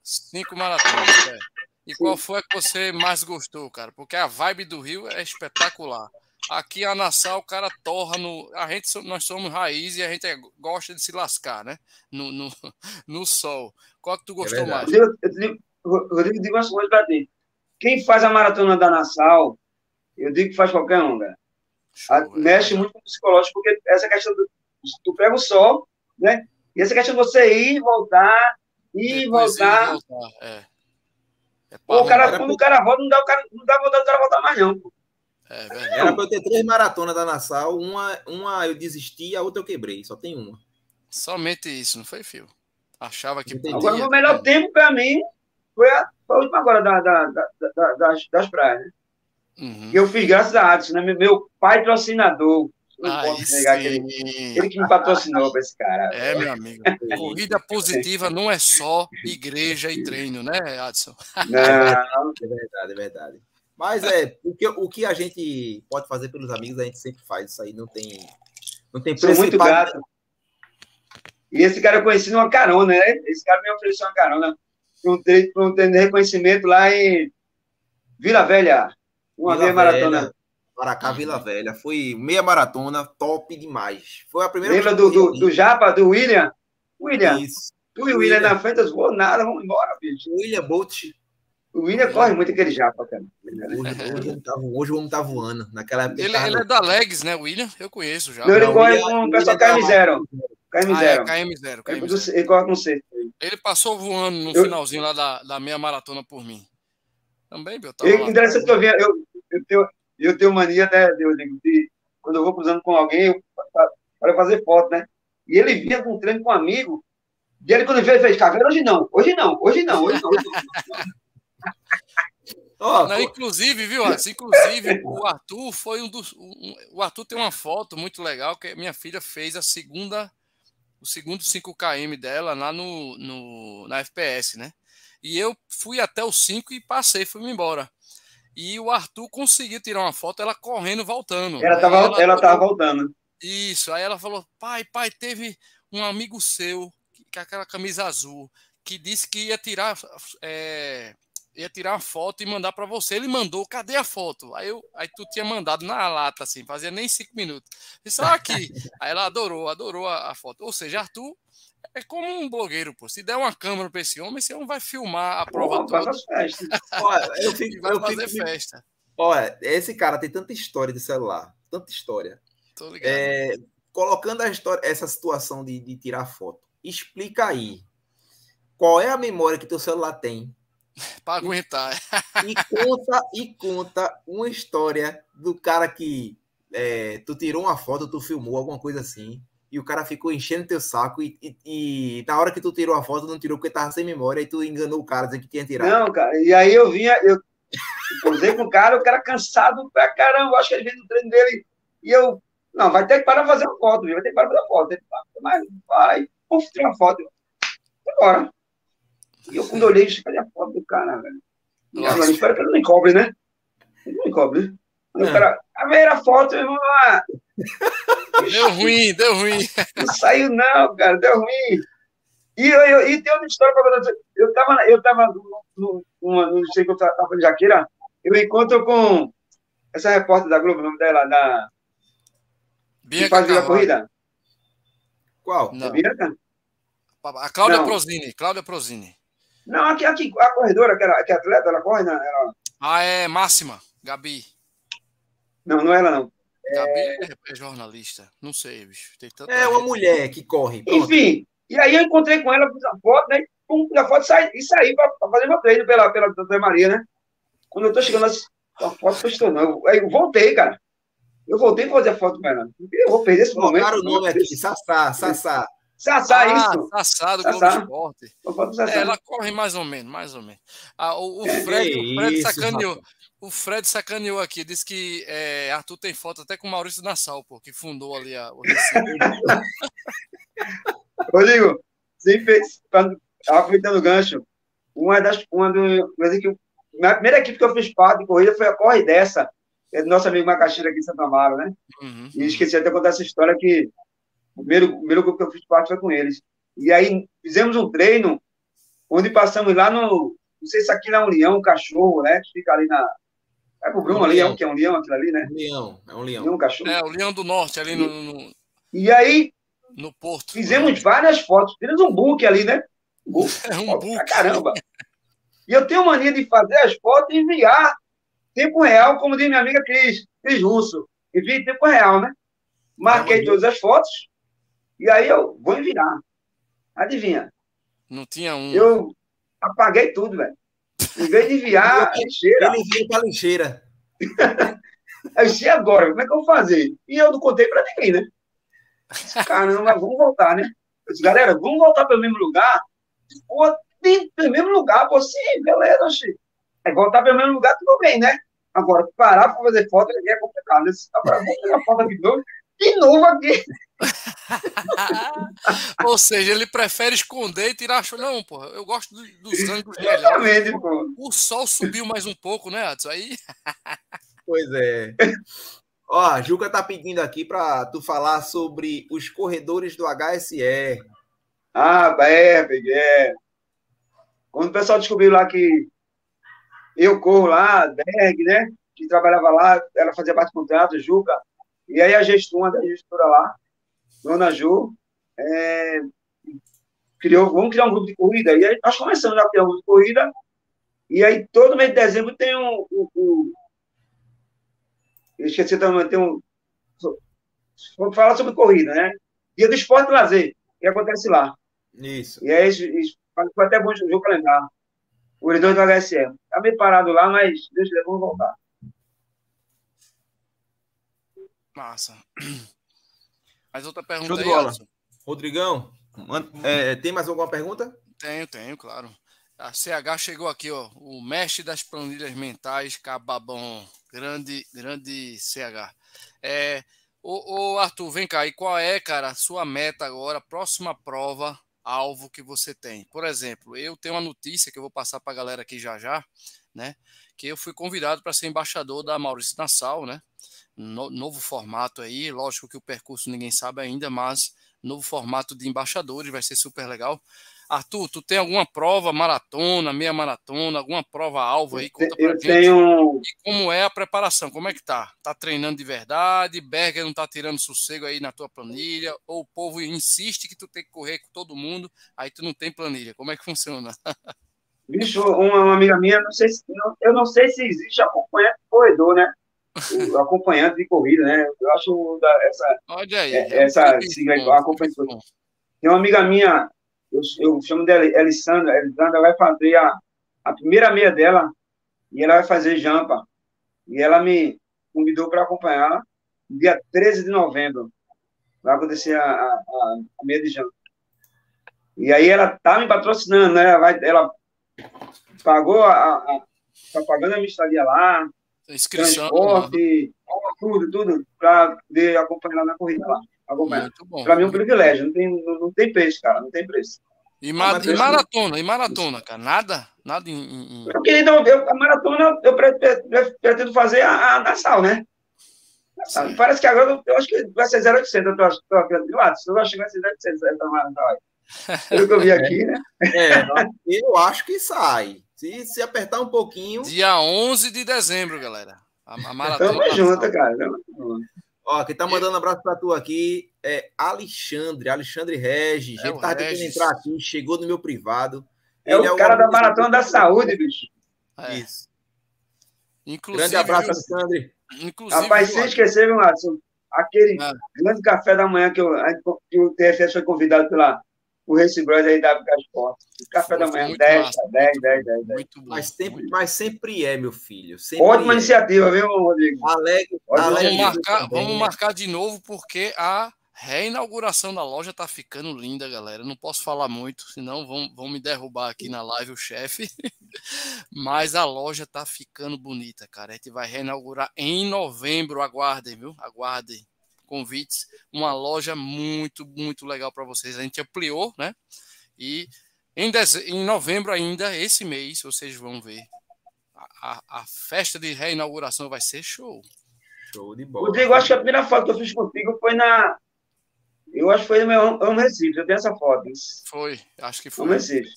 Cinco maratonas, é. E Sim. qual foi a que você mais gostou, cara? Porque a vibe do Rio é espetacular. Aqui a Nassau, o cara torra no. A gente, nós somos raiz e a gente é, gosta de se lascar, né? No, no, [LAUGHS] no sol. Qual que tu gostou é mais? Eu, eu, Rodrigo, digo uma coisa pra ti. Quem faz a maratona da Nassau, eu digo que faz qualquer um, cara. A, mexe muito com o psicológico, porque essa questão do. Tu pega o sol, né? E essa questão de você ir, voltar, ir, Depois voltar. Ir, voltar. É. É o cara, quando o cara volta, não dá, o cara, não dá vontade do cara voltar mais, não. É Era para eu ter três maratonas da Nassau, uma, uma eu desisti, a outra eu quebrei, só tem uma. Somente isso, não foi, Fio? Achava que. Podia, agora, o melhor é. tempo para mim foi a, foi a última agora da, da, da, das, das praias, né? Uhum. Eu fiz graças a Adson, né? Meu patrocinador. Não Aí posso negar que ele, ele que me patrocinou para esse cara. É, meu amigo. Corrida positiva não é só igreja e treino, né, Adson? Não, é verdade, é verdade. Mas é, o que, o que a gente pode fazer pelos amigos, a gente sempre faz. Isso aí não tem. Não tem preço. Sou muito grato. E esse cara eu conheci numa carona, né? Esse cara me ofereceu uma carona para um, treino, um treino de reconhecimento lá em Vila Velha. Uma Vila meia maratona. Maracá, Vila Velha. Foi meia maratona, top demais. Foi a primeira Lembra do, do, do, Japa, do William? William. Isso. Tu e o William, William na frente, eu vou nada, vamos embora, bicho. William Bolt. O William corre muito aquele japa, cara. Hoje, hoje, tá, hoje o homem tá voando. Naquela época. Ele, ele é da Legs, né, William? Eu conheço já. Não, ele corre com o pessoal KM0. KM0. Ah, é, KM0. KM0. Ele corre com C. Ele passou voando no eu... finalzinho lá da, da meia maratona por mim. Também, meu. Eu, interessante que eu vi, eu, eu, tenho, eu tenho mania, né, Deus, de, quando eu vou cruzando com alguém, para fazer foto, né? E ele vinha com um treino com um amigo, e ele, quando ele fez, fez caveira, hoje não, hoje não, hoje não, hoje não. Hoje não. Oh, não, inclusive, viu, Arthur? Inclusive, o Arthur foi um dos. Um, o Arthur tem uma foto muito legal que minha filha fez a segunda, o segundo 5KM dela lá no, no, na FPS, né? E eu fui até o 5 e passei, fui embora. E o Arthur conseguiu tirar uma foto, ela correndo, voltando. Ela estava ela, ela tava voltando. Isso, aí ela falou: pai, pai, teve um amigo seu, com aquela camisa azul, que disse que ia tirar. É, ia tirar uma foto e mandar para você. Ele mandou, cadê a foto? Aí, eu, aí tu tinha mandado na lata, assim, fazia nem cinco minutos. Ah, aqui. [LAUGHS] aí ela adorou, adorou a, a, foto. Ou seja, Arthur é como um blogueiro, pô. Se der uma câmera para esse homem, esse homem vai filmar a prova toda. Olha, eu [LAUGHS] fico, vai eu fazer fico... festa. Olha, esse cara tem tanta história de celular, tanta história. Tô ligado. É, colocando a história, essa situação de, de tirar foto, explica aí. Qual é a memória que teu celular tem [LAUGHS] para aguentar. E conta, e conta uma história do cara que é, tu tirou uma foto, tu filmou, alguma coisa assim, e o cara ficou enchendo teu saco, e, e, e, na hora que tu tirou a foto, não tirou porque tava sem memória, e tu enganou o cara dizendo que tinha tirado. Não, cara, e aí eu vinha, eu cruzei com o cara, o cara cansado pra caramba, acho que ele veio do treino dele, e eu, não, vai ter que parar fazer uma foto, vai ter que parar fazer uma foto. Ele, mas vai, puf, tirar uma foto. Bora. E eu, quando olhei, cadê a foto do cara, velho? Eu falei, espera que ele não encobre, né? Ele não encobre, né? Aí o é. cara, a ver a foto, irmão lá. [LAUGHS] Deu ruim, deu ruim. Não saiu, não, cara, deu ruim. E, eu, eu, e tem outra história para contar. Eu tava, eu tava no, no, no, no sei que eu tava em Jaqueira, eu encontro com essa repórter da Globo, o nome dela, da. Bianca que faz a corrida. Qual? Não. Bianca? A Cláudia não. Prozini, Cláudia Prozini. Não, aqui, aqui a corredora, que, era, que é atleta, ela corre, né? Ela... Ah, é Máxima, Gabi. Não, não é ela, não. Gabi é, é jornalista. Não sei, bicho. é uma gente. mulher que corre. Pronto. Enfim, e aí eu encontrei com ela, fiz a foto, né? Pum, a foto saí, e saí para fazer meu treino pela, pela Doutora Maria, né? Quando eu tô chegando, a foto postou, não. Aí eu voltei, cara. Eu voltei para fazer a foto com ela. Eu vou perder esse momento. Colocaram o nome aqui, Sassá, Sassá. Sassá, ah, isso. Sassá do Globo Esporte. É, ela corre mais ou menos, mais ou menos. Ah, o, o, é, Fred, o Fred isso, sacaneou. O Fred sacaneou aqui, disse que é, Arthur tem foto até com o Maurício Nassau, pô, que fundou ali a, [LAUGHS] Rodrigo, sempre aproveitando o gancho, uma das. Uma do, a primeira equipe que eu fiz parte de corrida foi a Corre Dessa, é do nosso amigo Macaxeira aqui em Santa Amaro, né? Uhum, e esqueci até contar essa história que o primeiro, o primeiro grupo que eu fiz parte foi com eles. E aí fizemos um treino onde passamos lá no. Não sei se aqui é um leão, um cachorro, né? Que fica ali na. É pro Bruno um ali, leão, que é um leão aquilo ali, né? Leão, é um leão. leão um cachorro. É, o leão do norte, ali no. no... E aí. No Porto. Fizemos várias fotos. Fizemos um book ali, né? [LAUGHS] Um book. É um book. Caramba. E eu tenho mania de fazer as fotos e enviar tempo real, como diz minha amiga Cris, Cris Russo. Envia em tempo real, né? Marquei todas as fotos, e aí eu vou enviar. Adivinha? Não tinha um. Eu apaguei tudo, velho. Em vez de enviar a lixeira. Ele veio para a lixeira. eu disse, agora? Como é que eu vou fazer? E eu não contei para ninguém, né? Caramba, vamos voltar, né? Eu disse, galera, vamos voltar para o mesmo lugar? Pô, tem o mesmo lugar, pô, sim, beleza, oxi. É voltar para o mesmo lugar, tudo bem, né? Agora, parar para fazer foto é complicado. Né? Agora, vamos fazer a foto de novo de novo aqui. [LAUGHS] Ou seja, ele prefere esconder e tirar. Não, pô, eu gosto dos ângulos Exatamente, pô. O sol subiu mais um pouco, né, Adson? Aí. [LAUGHS] pois é. Ó, a Juca tá pedindo aqui para tu falar sobre os corredores do HSE. Ah, é, é. Quando o pessoal descobriu lá que eu corro lá, Berg, né? Que trabalhava lá, ela fazia parte do contrato, Juca e aí a gestora, da gestora lá, Dona Ju, é, criou, vamos criar um grupo de corrida. E aí nós começamos a criar um grupo de corrida E aí, todo mês de dezembro tem um. um, um eu esqueci também, tem um. Vamos falar sobre corrida, né? Dia do esporte e lazer, que acontece lá. Isso. E aí, foi até bom jogo para lembrar. O corredor do HSM. Tá meio parado lá, mas Deus levou, vamos voltar. Massa. [CLEARS THROAT] Mais outra pergunta Show de aí. Alisson? Rodrigão, é, tem mais alguma pergunta? Tenho, tenho, claro. A CH chegou aqui, ó. O mestre das planilhas mentais, Cababão. Grande, grande CH. É, ô, ô, Arthur, vem cá. E qual é, cara, a sua meta agora, próxima prova, alvo que você tem? Por exemplo, eu tenho uma notícia que eu vou passar para a galera aqui já já, né? Que eu fui convidado para ser embaixador da Maurício Nassau, né? No, novo formato aí, lógico que o percurso ninguém sabe ainda, mas novo formato de embaixadores, vai ser super legal. Arthur, tu tem alguma prova maratona, meia maratona, alguma prova alvo aí? Conta pra eu gente. Tenho... E como é a preparação? Como é que tá? Tá treinando de verdade? Berger não tá tirando sossego aí na tua planilha? Ou o povo insiste que tu tem que correr com todo mundo, aí tu não tem planilha? Como é que funciona? [LAUGHS] Bicho, uma, uma amiga minha, não sei se, não, eu não sei se existe acompanhante corredor, né? O [LAUGHS] acompanhante de corrida, né? Eu acho da, essa. Olha aí. É, essa sigla acompanhante. Tem uma amiga minha, eu, eu chamo dela Elisandra, Elisandra vai fazer a, a primeira meia dela e ela vai fazer jampa. E ela me convidou para acompanhar no dia 13 de novembro. Vai acontecer a, a, a meia de jampa. E aí ela tá me patrocinando, né? Ela, vai, ela pagou a, a, tá pagando a estadia lá, inscrição, transporte, né? tudo, tudo, para poder acompanhar na corrida lá acompanhar. Para mim é um privilégio, não tem, não, não, tem preço, cara, não tem preço. E, ma e maratona, e maratona, cara, nada? Nada em. em... Eu queria, então, eu, a maratona eu pretendo fazer a, a Nassau, né? Nassau. Parece que agora eu acho que vai ser 0,800, eu tô, tô acreditando. Eu acho que vai ser 0,800 essa maratona. Pelo que eu vi aqui, né? [LAUGHS] É, eu acho que sai. Se, se apertar um pouquinho. Dia 11 de dezembro, galera. A, a maratona. Tamo junto, cara. Tamo junto. Ó, quem tá mandando um abraço pra tu aqui é Alexandre, Alexandre Regis. É ele tava tentando entrar aqui, chegou no meu privado. É ele o é cara da Maratona da Saúde, bicho. É. Isso. Inclusive, grande abraço, Alexandre. Inclusive, Rapaz, sem esquecer, meu Watson, aquele é. grande café da manhã que, eu, que o TFS foi convidado pela o Race Bros aí da Esporte. Café da manhã, 10, 10, 10, 10, 10. Mas sempre, mas sempre é, meu filho. Sempre Ótima é. iniciativa, viu, Rodrigo? Alegre, vamos, marcar, vamos marcar de novo, porque a reinauguração da loja tá ficando linda, galera. Não posso falar muito, senão vão, vão me derrubar aqui na live o chefe. [LAUGHS] Mas a loja tá ficando bonita, cara. A gente vai reinaugurar em novembro. Aguardem, viu? Aguardem convites, uma loja muito, muito legal para vocês. A gente ampliou, né? E em, deze... em novembro ainda, esse mês, vocês vão ver. A, a, a, festa de reinauguração vai ser show. Show de bola. Rodrigo, acho que a primeira foto que eu fiz contigo foi na. Eu acho que foi no meu no Recife, eu tenho essa foto. Foi, acho que foi. No Recife.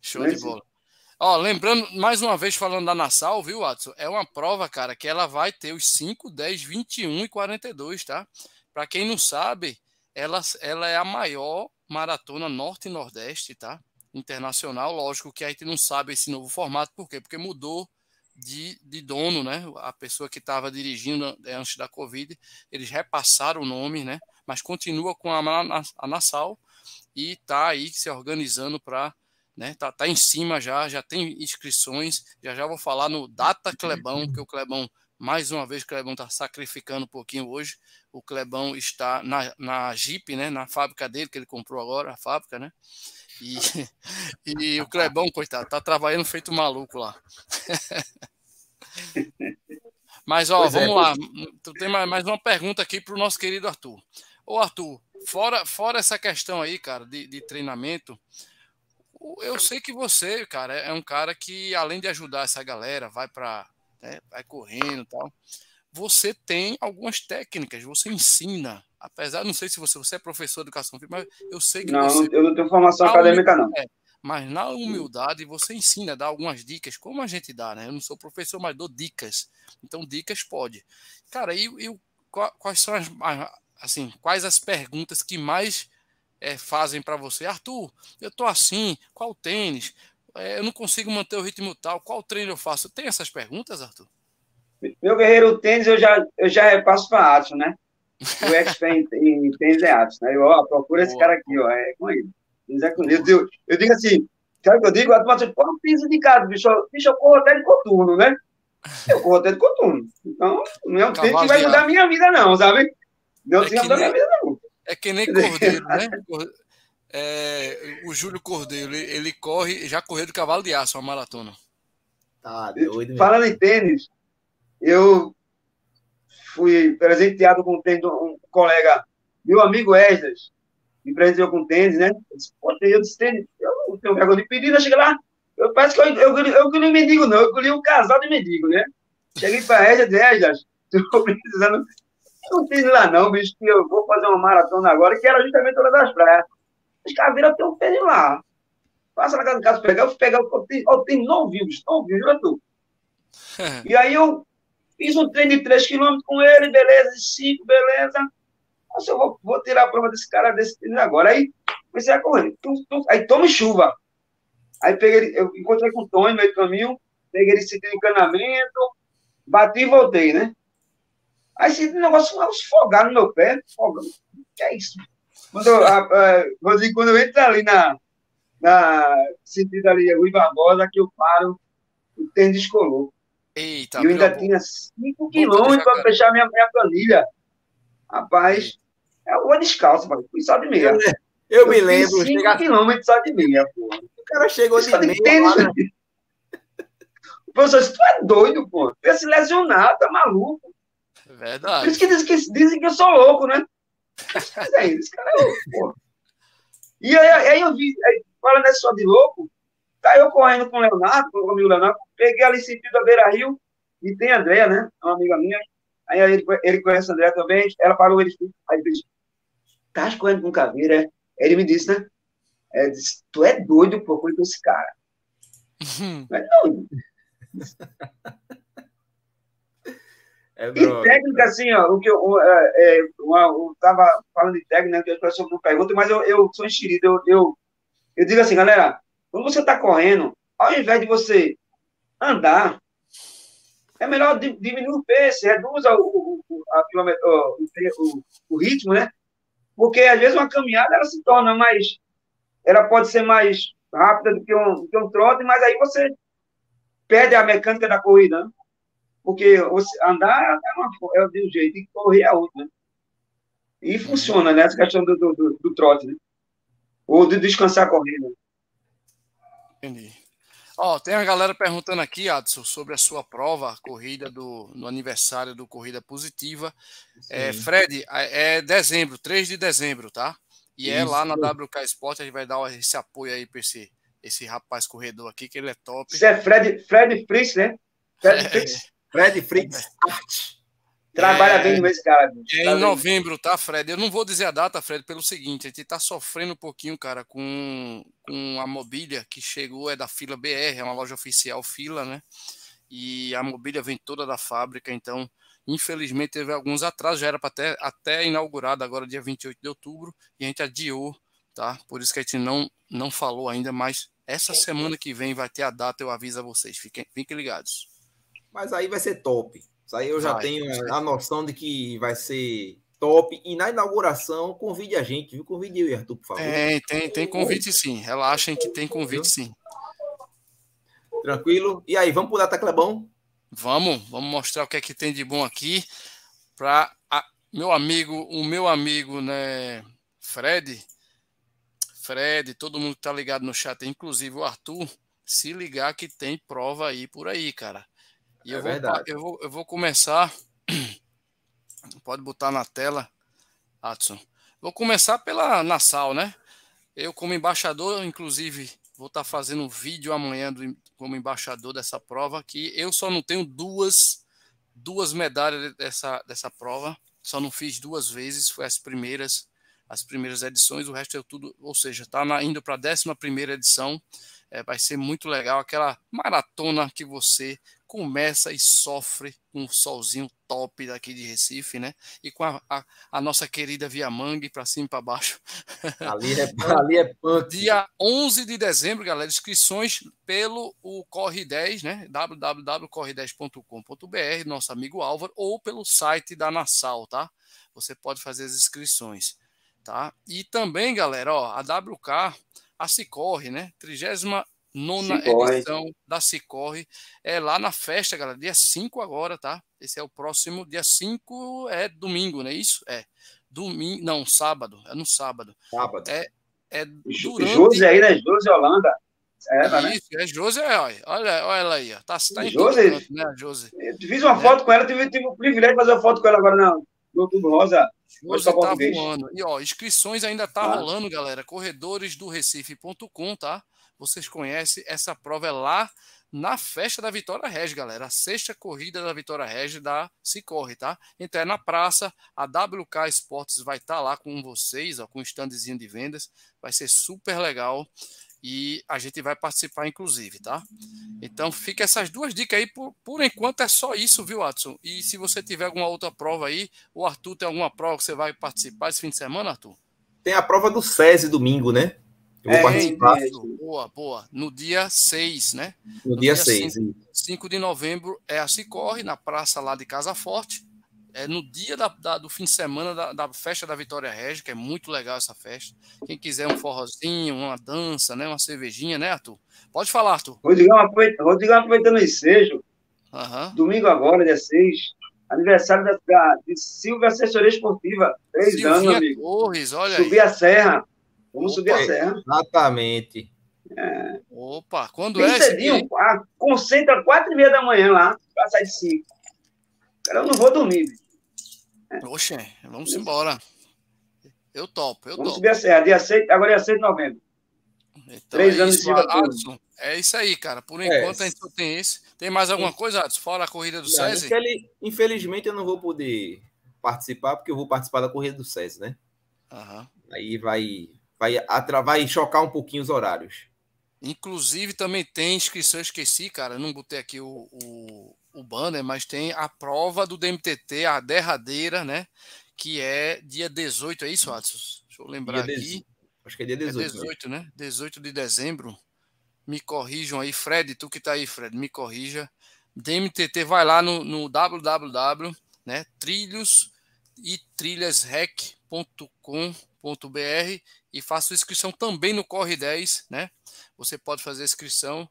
Show de bola. Ó, lembrando, mais uma vez falando da Nassau, viu, Watson? É uma prova, cara, que ela vai ter os 5, 10, 21 e 42, tá? Para quem não sabe, ela, ela é a maior maratona norte e nordeste, tá? Internacional, lógico que a gente não sabe esse novo formato, por quê? Porque mudou de, de dono, né? A pessoa que estava dirigindo né, antes da Covid, eles repassaram o nome, né? Mas continua com a, a, Nassau e tá aí se organizando para né? Tá, tá em cima já, já tem inscrições. Já já vou falar no Data Clebão, que o Clebão, mais uma vez, o Clebão está sacrificando um pouquinho hoje. O Clebão está na, na Jeep, né? Na fábrica dele, que ele comprou agora, a fábrica, né? E, [LAUGHS] e o Clebão, coitado, tá trabalhando feito maluco lá. [LAUGHS] Mas, ó, pois é, vamos é, lá. Tem mais uma pergunta aqui para o nosso querido Arthur. Ô, Arthur, fora, fora essa questão aí, cara, de, de treinamento, eu sei que você, cara, é um cara que, além de ajudar essa galera, vai para. Né, vai correndo e tal. Você tem algumas técnicas, você ensina. Apesar, não sei se você, você é professor de educação física, mas eu sei que não, você. Eu não tenho formação acadêmica, não. É, mas na humildade você ensina, dá algumas dicas, como a gente dá, né? Eu não sou professor, mas dou dicas. Então, dicas pode. Cara, e, e quais são as. Assim, quais as perguntas que mais é, fazem para você, Arthur, eu tô assim, qual tênis? é, eu não consigo manter o ritmo tal, qual treino eu faço? Tem essas perguntas, Arthur? Meu guerreiro tênis eu já, eu já repasso para Atson, né? [LAUGHS] O expert em, em tênis é Atson, né? Eu, ó, procura esse cara aqui, ó, é com ele. É com ele. Eu, digo, eu digo assim, sabe o que eu digo? A turma diz, pô, tênis indicado, bicho, bicho, eu corro até de coturno, né? Eu corro até de coturno. Então, não é um tênis que vai mudar a minha vida, não, sabe? Não é vai mudar a minha vida, não. É que nem [LAUGHS] cordeiro, né? É, o Júlio Cordeiro, ele, ele, corre, já correu do cavalo de aço, uma maratona. Tá doido. Falando em tênis, eu fui presenteado com tênis um colega, meu amigo Esdras, me presenteou com tênis, né? Eu disse, pô, eu disse tênis, eu não tenho vergonha de pedir, eu cheguei lá, eu parece que eu, eu, eu, eu um mendigo, não, eu colhi um casal de mendigo, né? Cheguei para Esdras, Esdras, estou [LAUGHS] precisando, não fiz lá não, bicho, que eu vou fazer uma maratona agora, que era justamente todas as praias. Os caras viram tem um tênis lá. Passa na casa do caso pegar, eu fui pegar, eu tenho, eu tenho novinho, novinho, jura tu. [LAUGHS] e aí eu Fiz um treino de 3 km com ele, beleza, de 5, beleza. Nossa, eu vou, vou, tirar a prova desse cara desse treino agora. Aí comecei a correr. Tum, tum, aí tome chuva. Aí peguei, eu encontrei com o Tony no meio do caminho, peguei ele sentindo encanamento, bati e voltei, né? Aí um negócio esfogar no meu pé, fogando. Que é isso? Quando eu, a, a, quando eu entro ali na, na sentido ali, Rui Barbosa, que eu paro, o tênis descolou. Eita, e eu ainda tinha 5 quilômetros para fechar minha, minha planilha. Rapaz, é uma descalça, mano. Fui só de meia. Eu, eu me lembro. 5 chegar... quilômetros só de meia, pô. O cara chegou de meia. Tênis? O [LAUGHS] professor, tu é doido, pô. Tu ia se lesionar, tá maluco. É verdade. Por isso que dizem que, dizem que eu sou louco, né? Mas é isso, cara é louco, pô. E aí, aí eu vi, aí, falando nessa só de louco, Tá eu correndo com o Leonardo, com o amigo Leonardo, peguei ali sentido da Beira Rio, e tem a Andréia, né? Uma amiga minha. Aí ele, ele conhece a Andréia também, ela parou, ele aí ele disse, tá correndo com caveira, é? Ele me disse, né? É, disse, tu é doido, pô, com esse cara. [LAUGHS] Não é e técnica, assim, ó, o que eu, é, é, uma, eu tava falando de técnica, né, que as pessoas não perguntam, mas eu, eu sou enxerido, eu, eu, eu digo assim, galera, quando você está correndo, ao invés de você andar, é melhor diminuir o pace, reduz o, o, a o, o, ritmo, né? Porque às vezes uma caminhada ela se torna mais. Ela pode ser mais rápida do que um, do que um trote, mas aí você perde a mecânica da corrida, né? Porque você, andar é, uma, é de um jeito e correr é outro, né? E funciona, né? Essa questão do, do, do, do trote, né? Ou de descansar correndo. Entendi. Ó, tem a galera perguntando aqui, Adson, sobre a sua prova, a corrida do no aniversário do Corrida Positiva. É, Fred, é dezembro, 3 de dezembro, tá? E Isso. é lá na WK Sport, a gente vai dar esse apoio aí para esse, esse rapaz corredor aqui, que ele é top. Isso é Fred, Fred Fritz, né? Fred [LAUGHS] Fritz. Fred Fritz. Trabalha é, bem com esse cara. É tá em novembro, tá, Fred? Eu não vou dizer a data, Fred, pelo seguinte: a gente tá sofrendo um pouquinho, cara, com, com a mobília que chegou, é da Fila BR, é uma loja oficial Fila, né? E a mobília vem toda da fábrica, então, infelizmente, teve alguns atrasos, já era para até, até inaugurado agora, dia 28 de outubro, e a gente adiou, tá? Por isso que a gente não, não falou ainda, mas essa semana que vem vai ter a data, eu aviso a vocês, fiquem, fiquem ligados. Mas aí vai ser top. Isso aí eu já vai, tenho a noção de que vai ser top. E na inauguração, convide a gente, viu? Convide eu e Arthur, por favor. Tem, tem, tem convite sim. Relaxem que tem convite sim. Tranquilo? E aí, vamos pro Data Clebão? Vamos, vamos mostrar o que é que tem de bom aqui para meu amigo, o meu amigo, né, Fred. Fred, todo mundo que tá ligado no chat, inclusive o Arthur, se ligar que tem prova aí por aí, cara. E é eu, vou, eu, vou, eu vou começar. [CLEARS THROAT] Pode botar na tela, Adson. Vou começar pela Nassau, né? Eu, como embaixador, inclusive, vou estar tá fazendo um vídeo amanhã do, como embaixador dessa prova, que eu só não tenho duas, duas medalhas dessa, dessa prova. Só não fiz duas vezes, foi as primeiras, as primeiras edições, o resto é tudo, ou seja, está indo para a 11 primeira edição. É, vai ser muito legal aquela maratona que você começa e sofre com um solzinho top daqui de Recife, né? E com a, a, a nossa querida Via Mangue para cima e para baixo. [LAUGHS] Ali é, ali é punk. Dia 11 de dezembro, galera, inscrições pelo o Corre 10, né? www.corre10.com.br, nosso amigo Álvaro, ou pelo site da Nassau, tá? Você pode fazer as inscrições, tá? E também, galera, ó, a WK, a Cicorre, né? 30 nona Cicorre. edição da Cicorre. É lá na festa, galera. Dia 5 agora, tá? Esse é o próximo. Dia 5 é domingo, não é isso? É. Domingo. Não, sábado. É no sábado. Sábado. É, é durante... Josi aí, né? Josi Holanda. É, né? Isso, é Josi, olha, olha, ela aí, ó. Tá, tá em Josi, canto, né, Josi? Eu fiz uma é. foto com ela, tive, tive o privilégio de fazer uma foto com ela agora não, no Outubro Rosa. Josi tá voando. E ó, inscrições ainda tá ah. rolando, galera. Corredores do Recife.com, tá? Vocês conhecem, essa prova é lá na festa da Vitória Regi, galera. A sexta corrida da Vitória Regi da Cicorre, tá? Então é na praça, a WK Esportes vai estar tá lá com vocês, ó, com um standzinho de vendas. Vai ser super legal e a gente vai participar, inclusive, tá? Então fica essas duas dicas aí. Por, por enquanto é só isso, viu, Watson? E se você tiver alguma outra prova aí, o Arthur tem alguma prova que você vai participar esse fim de semana, Arthur? Tem a prova do SESI domingo, né? Eu vou é, participar. Isso. Boa, boa. No dia 6, né? No, no dia 6. 5, 5 de novembro é a Cicorre, na praça lá de Casa Forte. É no dia da, da, do fim de semana da, da, festa da Vitória Regia, que é muito legal essa festa. Quem quiser um forrozinho, uma dança, né? Uma cervejinha, né, Arthur? Pode falar, Arthur. Rodrigão, Rodrigão aproveitando o ensejo, uhum. domingo agora, dia 6, aniversário da, da, de Silvia Assessoria Esportiva. Três Silvinha anos, amigo. Torres, olha Subir aí. a serra. Vamos Opa, subir a serra. Exatamente. É. Opa, quando Bem é cedinho, ah, concentra quatro e meia da manhã lá, para sair de cinco. Cara, eu não vou dormir. É. Oxe, vamos embora. Eu topo, eu vamos topo. subir a serra, dia 6, agora é 6 de novembro. Então, Três é anos isso, de Adson, É isso aí, cara. Por é. enquanto é. a gente só tem esse. Tem mais alguma coisa, Adson? Fora a corrida do SESI? Infelizmente eu não vou poder participar, porque eu vou participar da corrida do SESI, né? Uhum. Aí vai vai, vai chocar um pouquinho os horários. Inclusive, também tem inscrição, eu esqueci, cara, não botei aqui o, o, o banner, mas tem a prova do DMTT, a derradeira, né? Que é dia 18, é isso, Adson? Deixa eu lembrar dia aqui. Acho que é dia 18. É 18, né? né? 18 de dezembro. Me corrijam aí, Fred, tu que tá aí, Fred, me corrija. DMTT vai lá no, no www, né? Trilhos e trilhasrec.com br e faça inscrição também no Corre 10, né? Você pode fazer a inscrição.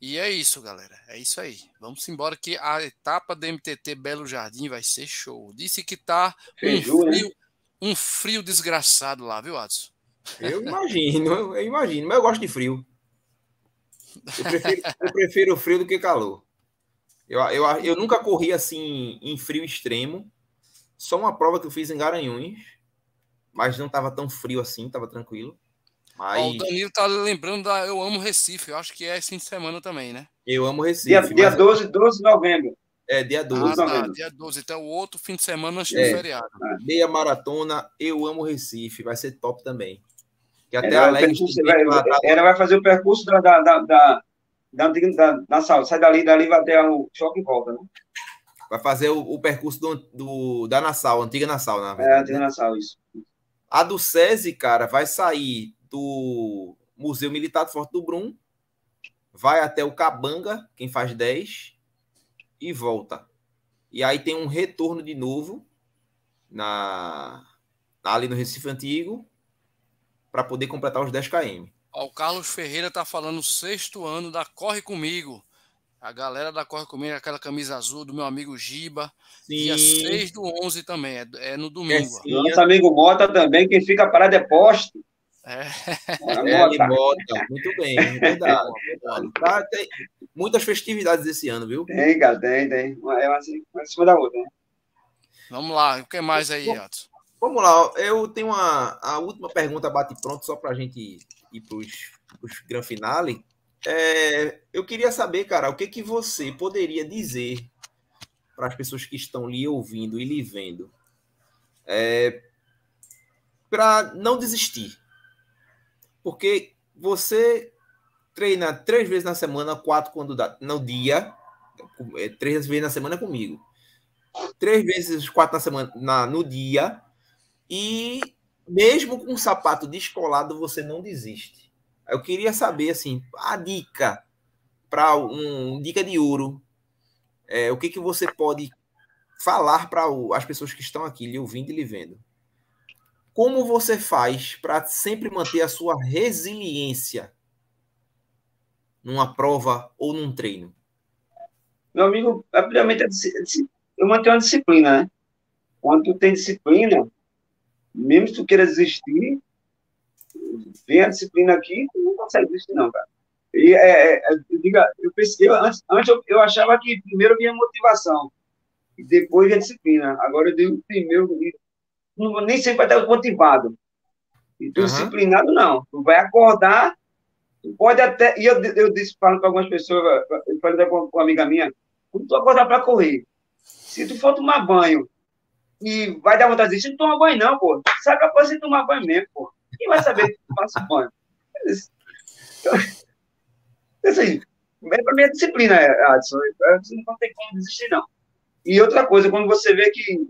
E é isso, galera. É isso aí. Vamos embora que a etapa do MTT Belo Jardim vai ser show. Disse que tá um frio, um frio desgraçado lá, viu, Adson? Eu imagino, eu imagino, mas eu gosto de frio. Eu prefiro, eu prefiro frio do que calor. Eu, eu, eu nunca corri assim em frio extremo. Só uma prova que eu fiz em Garanhuns mas não estava tão frio assim, estava tranquilo. Mas... Ó, o Danilo tá lembrando da Eu Amo Recife, eu acho que é fim de semana também, né? Eu Amo Recife. Dia, dia 12, 12 de novembro. É, dia 12. Ah, tá, dia 12. Então, o outro fim de semana antes é, do feriado. Meia maratona, Eu Amo Recife, vai ser top também. Que até a Alex... Vai, ela vai fazer o percurso da, da, da, da, da, da, da sala. Sai dali, dali vai até o choque e volta, né? Vai fazer o, o percurso do, do, da Nassau, antiga Nassau, na verdade. É, antiga né? Nassau, isso. A do SESI, cara, vai sair do Museu Militar do Forte do Brum, vai até o Cabanga, quem faz 10, e volta. E aí tem um retorno de novo na ali no Recife Antigo para poder completar os 10 km. o Carlos Ferreira tá falando sexto ano da Corre Comigo. A galera da Corre Comigo, aquela camisa azul do meu amigo Giba. Sim. Dia 6 do 11 também, é, é no domingo. É, Nosso amigo Mota também, quem fica parado é poste. É, é Mota. Muito bem, é verdade. Tá, tem muitas festividades esse ano, viu? Tem, cara, tem, tem. É uma, assim, uma em cima da outra, né? Vamos lá, o que mais aí, Atos? Vamos lá, eu tenho uma a última pergunta bate pronto só para a gente ir para os gran finale. É, eu queria saber, cara, o que que você poderia dizer para as pessoas que estão lhe ouvindo e lhe vendo é, para não desistir. Porque você treina três vezes na semana, quatro quando dá, no dia, é, três vezes na semana comigo. Três vezes, quatro na semana na, no dia. E mesmo com um sapato descolado, você não desiste. Eu queria saber, assim, a dica para um dica de ouro. É, o que, que você pode falar para as pessoas que estão aqui lhe ouvindo e lhe vendo? Como você faz para sempre manter a sua resiliência numa prova ou num treino? Meu amigo, primeiramente, eu mantenho uma disciplina, né? Quando tu tem disciplina, mesmo se tu queira desistir, vem a disciplina aqui, tu não consegue desistir, não, cara. E, é, é, eu, diga, eu pensei, antes, antes eu, eu, achava que primeiro vinha motivação, e depois vinha disciplina. Agora eu digo primeiro, não, nem sempre vai estar motivado. E tu uhum. disciplinado, não. Tu vai acordar, tu pode até. E eu, eu disse para algumas pessoas, eu falei até com uma amiga minha, quando tu acordar para correr, se tu for tomar banho e vai dar vontade de dizer, não toma banho, não, pô. Sabe a coisa de tomar banho mesmo, pô. Quem vai saber que tu passa banho? Então, assim, para mim é disciplina, Adson. Você não tem como desistir, não. E outra coisa, quando você vê que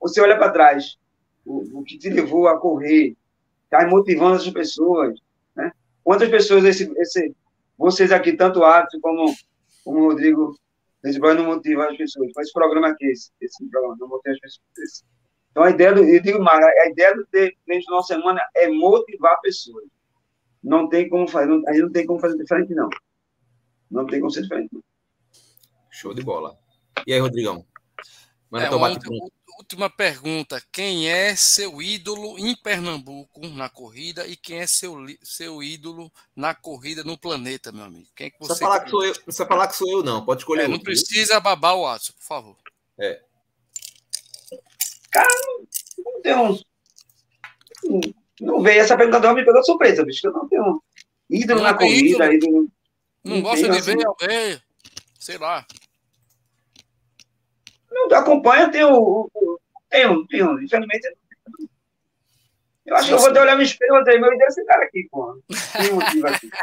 você olha para trás, o, o, que te levou a correr, está motivando as pessoas, né? Quantas pessoas esse, esse, vocês aqui, tanto Adson como, como o Rodrigo, esse não motiva as pessoas. Mas esse programa aqui, esse, esse programa não motiva as pessoas. Então, a ideia do, eu digo mais, a ideia do treino de uma semana é motivar pessoas. Não tem como fazer, não, a gente não tem como fazer diferente, não. Não tem como ser diferente, não. Show de bola. E aí, Rodrigão? Manda é, uma última pergunta. Quem é seu ídolo em Pernambuco na corrida e quem é seu, seu ídolo na corrida no planeta, meu amigo? Quem é que você não precisa falar que sou eu, não. Pode escolher. É, não precisa babar o aço, por favor. É. Cara, não tem um. Não veio essa pergunta, me pegou surpresa, bicho. Eu não tenho ídolo não na corrida. Ídolo. Não, não gosta de assim. ver alguém, sei lá. Não acompanha, tem o. Tem um, tem um. Infelizmente. Eu acho que eu vou ter olhar no espelho e dizer, meu Deus, esse cara aqui, pô. Tem motivo aqui. [LAUGHS]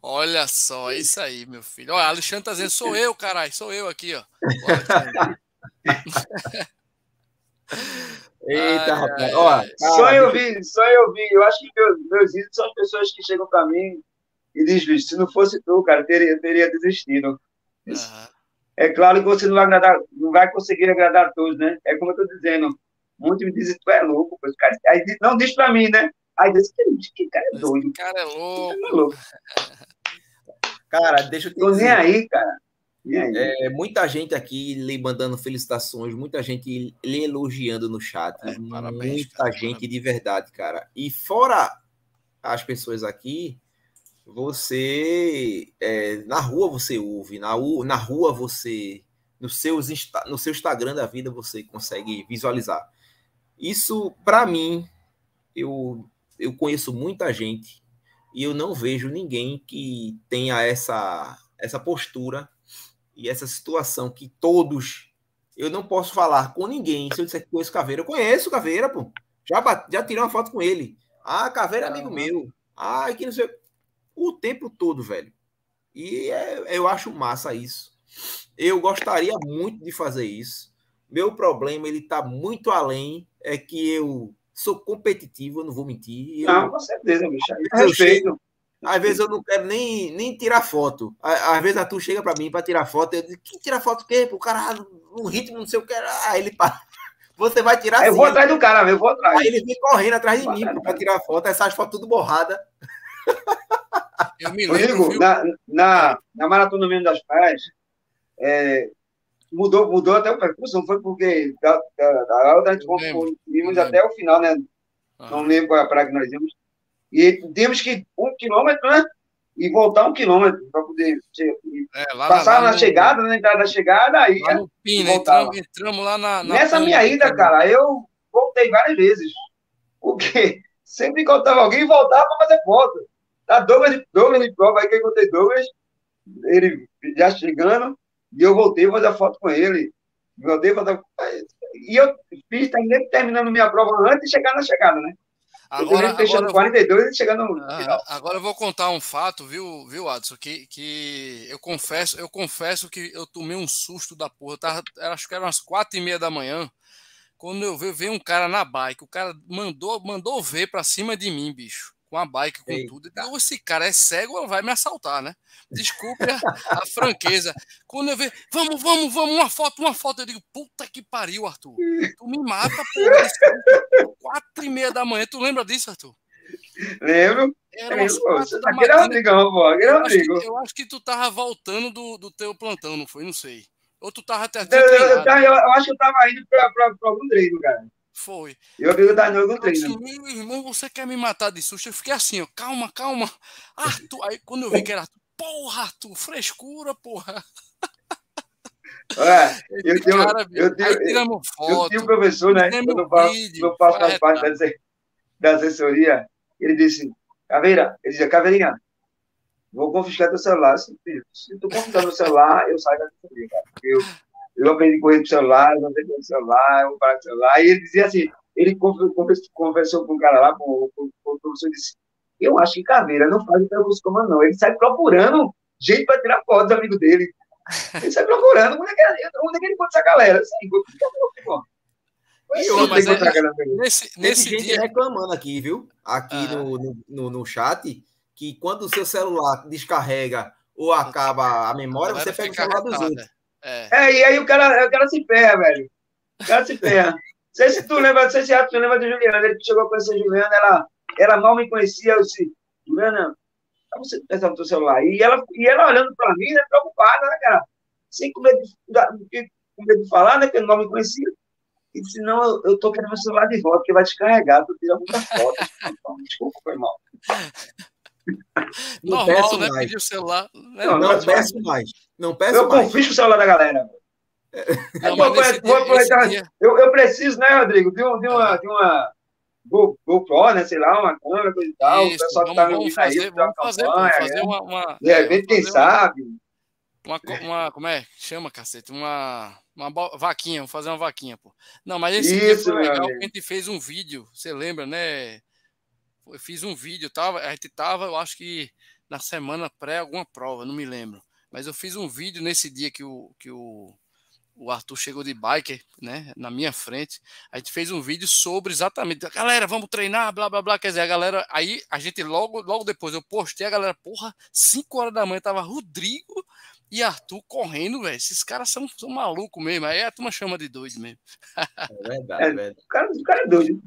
Olha só, é isso aí, meu filho. Olha, Alexandre tá dizendo, sou [LAUGHS] eu, caralho, sou eu aqui, ó. [LAUGHS] Eita, rapaz. Ó, só eu vi, só eu vi. Eu acho que meus, meus ídolos são as pessoas que chegam para mim e dizem, se não fosse tu, cara, teria, teria desistido. Uhum. É claro que você não vai agradar, não vai conseguir agradar a todos, né? É como eu estou dizendo. Muitos me dizem, tu é louco, pois, cara, aí não diz para mim, né? Aí diz que, cara é doido. Esse cara é louco. É louco. [LAUGHS] cara, deixa eu te Tô dizer. nem aí, cara. É, muita gente aqui lhe mandando felicitações, muita gente lhe elogiando no chat. É, parabéns, muita cara, gente parabéns. de verdade, cara. E fora as pessoas aqui, você é, na rua você ouve, na, na rua você no, seus, no seu Instagram da vida você consegue visualizar. Isso, para mim, eu, eu conheço muita gente e eu não vejo ninguém que tenha essa, essa postura e essa situação que todos. Eu não posso falar com ninguém se eu disser que conheço Caveira. Eu conheço Caveira, pô. Já, já tirei uma foto com ele. Ah, Caveira é amigo meu. Ah, que não sei o tempo todo, velho. E é, eu acho massa isso. Eu gostaria muito de fazer isso. Meu problema, ele tá muito além, é que eu sou competitivo, eu não vou mentir. Eu, não, com certeza, bicho. Eu respeito. Às vezes eu não quero nem, nem tirar foto. Às vezes a tu chega para mim para tirar foto, eu digo, que tira foto o quê? O cara no ritmo, não sei o que. Ah, ele [LAUGHS] para. Você vai tirar Eu assim, vou atrás do cara, eu vou atrás. Aí ele vem correndo atrás de mim para tirar foto, essas fotos tudo borrada. Eu me lembro. Rodrigo, na, na, na Maratona Menos das Praias, é, mudou, mudou até o percurso, não foi porque da, da, da a gente fomos até o final, né? Ah. Não lembro a praia que nós íamos. E temos que um quilômetro, né? E voltar um quilômetro para poder é, passar na, na chegada, na entrada da chegada, aí. Lá no PIN, né? entramos, entramos, lá na. na Nessa minha ida, cara, eu voltei várias vezes. Porque [LAUGHS] sempre eu alguém, voltava para fazer foto. Tá Douglas, Douglas de prova aí que eu encontrei Douglas, ele já chegando, e eu voltei a fazer foto com ele. Voltei fazer. E eu fiz, terminei terminando minha prova antes de chegar na chegada, né? Agora, eu fechando 42 e chegando no ah, final. Agora eu vou contar um fato, viu, viu, Adson, que, que eu confesso, eu confesso que eu tomei um susto da porra. Eu tava, acho que era umas quatro e meia da manhã. Quando eu vi, veio um cara na bike, o cara mandou, mandou ver pra cima de mim, bicho com a bike, com Eita. tudo. Então, esse cara é cego ou vai me assaltar, né? Desculpe a, a, [LAUGHS] franqueza. Quando eu ver, vamos, vamos, vamos, uma foto, uma foto, eu digo, puta que pariu, Arthur. [LAUGHS] Tu me mata, porra. Quatro e meia da manhã. Tu lembra disso, Arthur? Lembro. Era lembro, você tá pô. Aquele eu, acho que, eu acho que tu tava voltando do, do teu plantão, não foi? Não sei. Ou tu tava até. Eu, eu, eu, eu, acho que eu tava indo pra, pra, pra algum treino, cara. Foi. Eu vi o Danilo no treino. Assim, meu irmão, você quer me matar de susto? Eu fiquei assim, ó, calma, calma. Arthur, aí quando eu vi que era Arthur, porra, Arthur, frescura, porra. [LAUGHS] Eu tenho, cara, eu tenho, eu, foto, eu tenho um professor, né? Quando eu faço, vídeo, eu faço a parte da, da assessoria, ele disse, Caveira, ele dizia, Caveirinha, vou confiscar teu celular. Se, se tu confiscar meu celular, eu saio da assessoria, cara. Eu, eu aprendi a correr com celular, eu aprendi com celular, eu vou parar com celular. E ele dizia assim, ele conversou com um cara lá, com, com, com o professor, disse, eu acho que Caveira não faz o percurso como não. Ele sai procurando gente para tirar foto do amigo dele. Ele sai procurando, onde é que, onde é que ele encontra essa galera? Assim, eu, mas é, nesse, nesse gente dia... reclamando aqui, viu? Aqui ah. no, no, no chat, que quando o seu celular descarrega ou acaba a memória, você pega o celular dos outros. É. é, e aí o cara, o cara se ferra, velho. O cara se ferra. [LAUGHS] Não sei se tu lembra, não sei se tu lembra de Juliana. Ele chegou a conhecer a Juliana, ela, ela mal me conhecia. Eu disse, Juliana, você pensa no teu celular? E ela, e ela olhando pra mim, né, preocupada, né, cara? Sem com medo de, com medo de falar, né, porque não me conhecia. E disse, não, eu, eu tô querendo meu celular de volta, porque vai descarregar, tu tira muitas fotos. [LAUGHS] Desculpa, foi mal. Não Normal, peço né? Mais. Pedir o celular. Né? Não, não, não peço mais. Não peço eu mais. confisco o celular da galera. Não, vou, vou aproveitar. Eu, eu preciso, né, Rodrigo, de, um, de uma. De uma GoPro, né? Sei lá, uma câmera, coisa e tal. Isso, o pessoal vamos, que tá vamos fazer, aí, vamos fazer, campanha, vamos fazer né? uma, uma. De repente, quem sabe. Uma, uma, como é? Chama, cacete. Uma, uma vaquinha, vamos fazer uma vaquinha, pô. Não, mas esse Isso, dia foi legal que a gente fez um vídeo, você lembra, né? Eu fiz um vídeo, tava, a gente tava, eu acho que na semana pré alguma prova, não me lembro. Mas eu fiz um vídeo nesse dia que o, que o, o Arthur chegou de biker, né, na minha frente. A gente fez um vídeo sobre exatamente, galera, vamos treinar, blá blá blá. Quer dizer, a galera, aí a gente logo, logo depois eu postei, a galera, porra, 5 horas da manhã tava Rodrigo e Arthur correndo, velho. Esses caras são, são malucos mesmo. Aí a turma chama de doido mesmo. É verdade, é, verdade. O, cara, o cara é doido.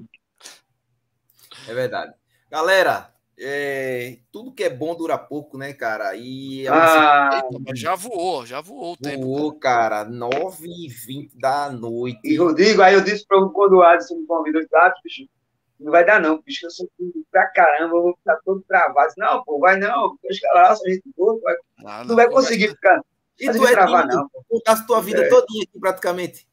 É verdade. Galera, é, tudo que é bom dura pouco, né, cara? E é ah, já voou, já voou o tempo. Voou, cara, 9 e 20 da noite. E Rodrigo, aí eu disse para quando o Adson me convidou, ah, bicho, não vai dar não, bicho, eu sou pra caramba, eu vou ficar todo travado. Não, pô, vai não, deixa lá, a gente for, vai, ah, não, não, vai conseguir ficar. E tu é travar, não. Contasse tua vida é. todinha aqui, praticamente.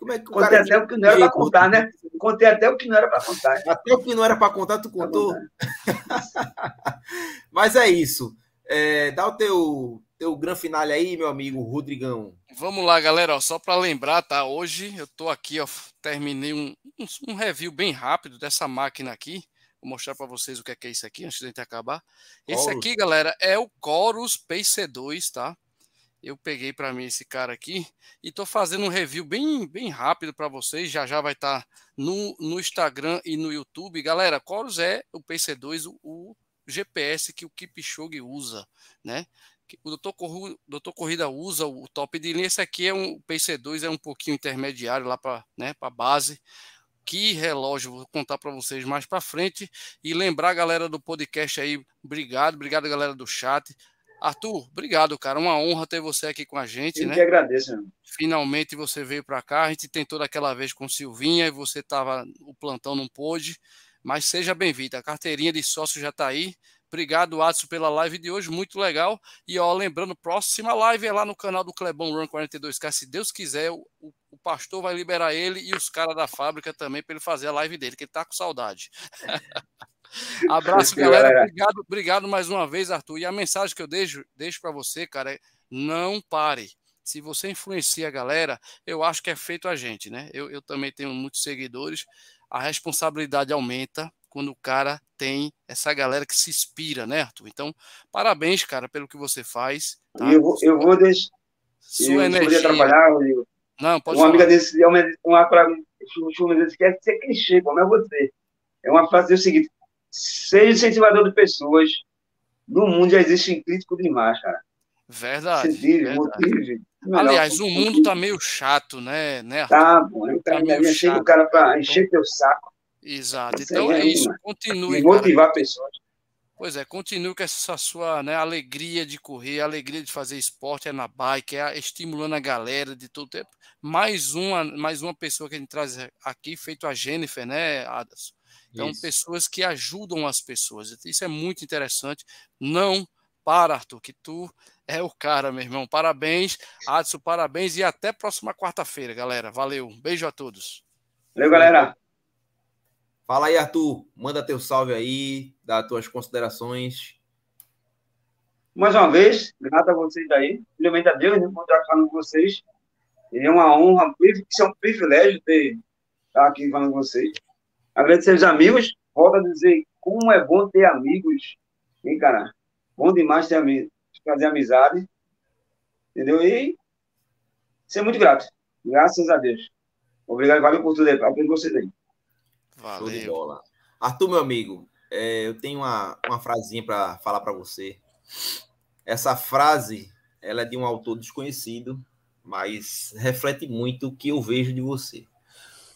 Como é que o Contei cara até o que não era para contar, né? Contei até o que não era para contar. Até o que não era para contar, tu contou. [LAUGHS] Mas é isso. É, dá o teu, teu grande finale aí, meu amigo Rodrigão. Vamos lá, galera. Ó, só para lembrar, tá? Hoje eu tô aqui, ó, terminei um, um, um, review bem rápido dessa máquina aqui. Vou mostrar para vocês o que é, que é isso aqui antes de gente acabar. Esse aqui, galera, é o Chorus PC2, tá? Eu peguei para mim esse cara aqui e estou fazendo um review bem, bem rápido para vocês. Já já vai estar tá no, no Instagram e no YouTube. Galera, Chorus é o PC2, o, o GPS que o Kipchoge usa, né? O Doutor, Corru, Doutor Corrida usa o top de linha. Esse aqui é um o PC2, é um pouquinho intermediário lá para né, a base. Que relógio, vou contar para vocês mais para frente. E lembrar galera do podcast aí, obrigado, obrigado galera do chat. Arthur, obrigado, cara. Uma honra ter você aqui com a gente. Eu né? que agradeço. Meu. Finalmente você veio para cá. A gente tentou daquela vez com Silvinha e você estava. O plantão não pôde. Mas seja bem-vindo. A carteirinha de sócio já está aí. Obrigado, Adson, pela live de hoje, muito legal. E ó, lembrando, próxima live é lá no canal do Clebão Run 42K. Se Deus quiser, o, o pastor vai liberar ele e os caras da fábrica também para ele fazer a live dele, que ele tá com saudade. [LAUGHS] Abraço, galera. Obrigado, obrigado mais uma vez, Arthur. E a mensagem que eu deixo, deixo para você, cara, é não pare. Se você influencia a galera, eu acho que é feito a gente, né? Eu, eu também tenho muitos seguidores. A responsabilidade aumenta, quando o cara tem essa galera que se inspira, né, Arthur? Então, parabéns, cara, pelo que você faz. Tá? Eu, vou, eu vou deixar. Sua eu energia. trabalhar, Rodrigo. Não, pode Uma falar. amiga desse, uma, uma, uma, quer ser clichê, como é você. É uma frase é o seguinte: seja incentivador de pessoas. No mundo já existe crítico demais, cara. Verdade. verdade. Motive, Aliás, o mundo está meio chato, né? né tá. O cara tá encher o cara para encher teu saco. Exato. Então é, é isso. Continue. E motivar cara. pessoas. Pois é, continue com essa sua né, alegria de correr, alegria de fazer esporte, é na bike, é estimulando a galera de todo tempo. Mais uma, mais uma pessoa que a gente traz aqui, feito a Jennifer, né, Adas? Então, Isso. pessoas que ajudam as pessoas. Isso é muito interessante. Não para, Arthur, que tu é o cara, meu irmão. Parabéns, Adson, parabéns e até próxima quarta-feira, galera. Valeu. beijo a todos. Valeu, galera. Fala aí, Arthur. Manda teu salve aí, dá tuas considerações. Mais uma vez, grato a vocês aí. Primeiramente a Deus, encontrar falando com vocês. É uma honra, é um privilégio ter estar aqui falando com vocês. Agradecer aos amigos. Volto a dizer como é bom ter amigos. Hein, cara? Bom demais ter amigos, fazer amizade. Entendeu? E ser muito grato. Graças a Deus. Obrigado, valeu por tudo aí. Aprendi vocês aí. Valeu. Show de bola. Arthur, meu amigo, é, eu tenho uma, uma frasinha para falar para você. Essa frase, ela é de um autor desconhecido, mas reflete muito o que eu vejo de você.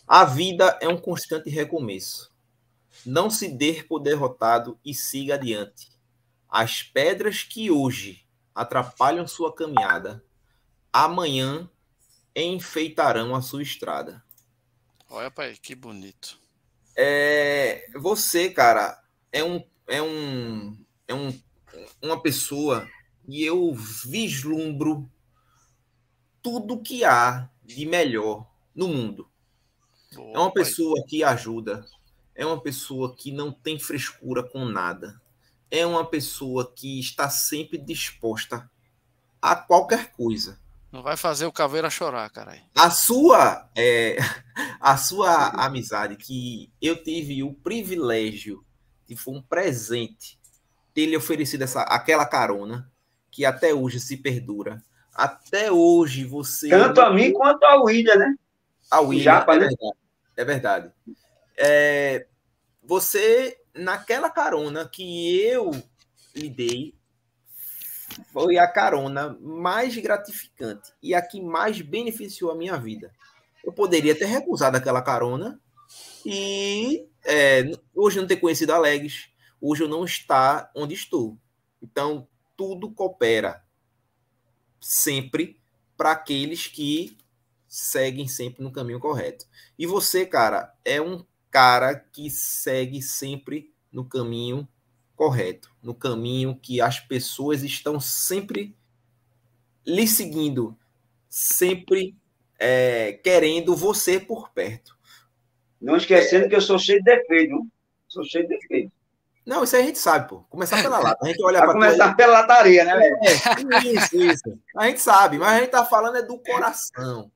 A vida é um constante recomeço. Não se dê por derrotado e siga adiante. As pedras que hoje atrapalham sua caminhada, amanhã enfeitarão a sua estrada. Olha, pai, que bonito. É, você, cara, é um é um é um, uma pessoa e eu vislumbro tudo que há de melhor no mundo. Boa, é uma pessoa pai. que ajuda, é uma pessoa que não tem frescura com nada é uma pessoa que está sempre disposta a qualquer coisa. Não vai fazer o caveira chorar, caralho. A sua, é, [LAUGHS] a sua amizade, que eu tive o privilégio, que foi um presente, ter lhe oferecido essa, aquela carona, que até hoje se perdura. Até hoje você. Tanto a mim quanto a William, né? A William, Japa, é, né? verdade, é verdade. É, você naquela carona que eu lhe dei, foi a carona mais gratificante e a que mais beneficiou a minha vida. Eu poderia ter recusado aquela carona e é, hoje não ter conhecido Alex, hoje eu não estar onde estou. Então, tudo coopera sempre para aqueles que seguem sempre no caminho correto. E você, cara, é um cara que segue sempre no caminho correto, no caminho que as pessoas estão sempre lhe seguindo, sempre é, querendo você por perto. Não esquecendo que eu sou cheio de defeito, sou cheio de defeito. Não, isso aí a gente sabe, pô. Começar pela lata. A gente olha [LAUGHS] para começar tua... pela lataria, né, velho? É, isso, isso. A gente sabe, mas a gente tá falando é do coração.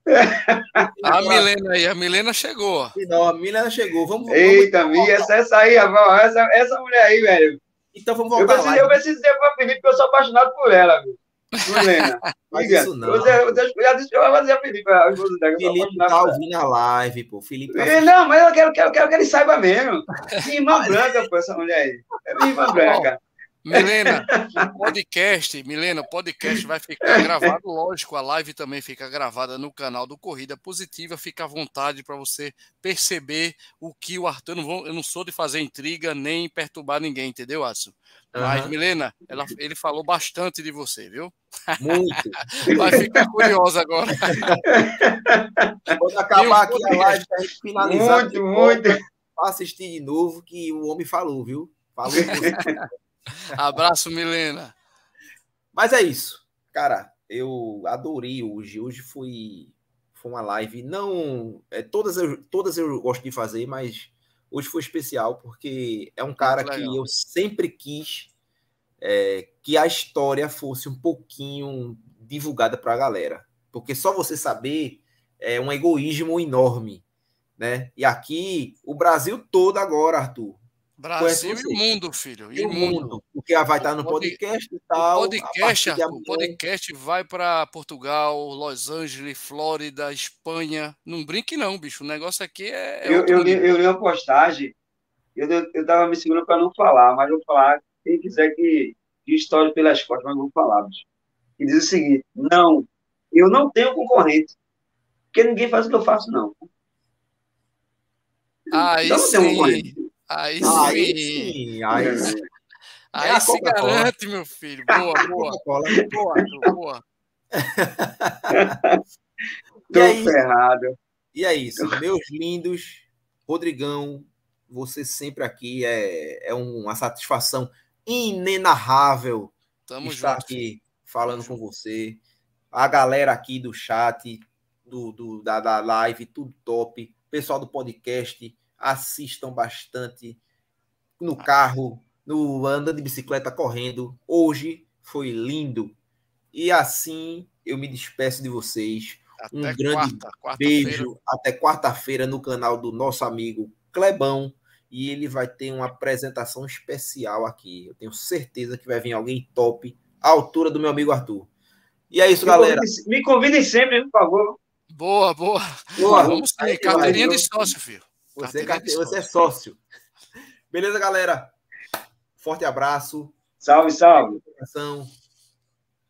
A Milena aí, a Milena chegou. Não, a Milena chegou. Vamos, Eita, vamos... Mi, essa, essa aí, essa, essa mulher aí, velho. Então vamos voltar eu preciso, Eu preciso dizer pra Felipe que eu sou apaixonado por ela, viu? Helena. [LAUGHS] Mas isso não. Disse que eu vou fazer a Felipe. A Felipe tá ouvindo a live, pô. Felipe tá não, mas eu quero, quero, quero que ele saiba mesmo. Minha irmã branca, pô, essa mulher aí. É minha irmã [LAUGHS] branca. Milena, o [LAUGHS] podcast, Milena, o podcast vai ficar gravado, lógico, a live também fica gravada no canal do Corrida Positiva, fica à vontade para você perceber o que o Arthur, eu não, vou, eu não sou de fazer intriga nem perturbar ninguém, entendeu, Adson? Mas, uhum. Milena, ela, ele falou bastante de você, viu? Muito. [LAUGHS] Vai ficar curiosa agora. [LAUGHS] Quando acabar aqui a live, a gente finalizar. Muito, muito. Assistir de novo que o homem falou, viu? Falou. [LAUGHS] Abraço, Milena. Mas é isso. Cara, eu adorei hoje. Hoje foi, foi uma live. Não. É, todas, eu, todas eu gosto de fazer, mas hoje foi especial porque é um cara que eu sempre quis é, que a história fosse um pouquinho divulgada para a galera. Porque só você saber é um egoísmo enorme. Né? E aqui, o Brasil todo agora, Arthur, Brasil e o mundo, filho. E, e o mundo. mundo. Porque vai estar no podcast e tal. O podcast, Arthur, podcast vai para Portugal, Los Angeles, Flórida, Espanha. Não brinque, não, bicho. O negócio aqui é. é eu, eu, li, eu li uma postagem, eu, eu tava me segurando para não falar, mas vou falar. Quem quiser que, que história pelas costas, mas vou falar, bicho. E diz o seguinte: não, eu não tenho concorrente. Porque ninguém faz o que eu faço, não. Aí então, sim. Aí sim. Aí sim. Aí, sim. aí é se garante, meu filho. Boa, boa. boa, boa. [LAUGHS] Tô é ferrado. E é isso, [LAUGHS] meus lindos. Rodrigão, você sempre aqui é, é uma satisfação inenarrável Tamo estar junto. aqui falando com você. A galera aqui do chat, do, do da, da live, tudo top. Pessoal do podcast, assistam bastante no carro, no andando de bicicleta, correndo. Hoje foi lindo. E assim eu me despeço de vocês. Até um grande quarta, quarta beijo. Até quarta-feira no canal do nosso amigo Clebão. E ele vai ter uma apresentação especial aqui. Eu tenho certeza que vai vir alguém top, à altura do meu amigo Arthur. E é isso, me galera. Convidem, me convidem sempre, por favor. Boa, boa. boa. Vamos ter carteirinha de sócio, filho. Você, carte... você é sócio. Beleza, galera? Forte abraço. Salve, salve.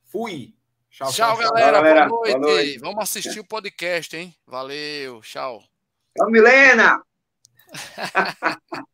Fui. Tchau, tchau, tchau galera. Tchau, galera. Boa, noite. Boa noite. Vamos assistir o podcast, hein? Valeu. Tchau. Tchau, Milena. [LAUGHS]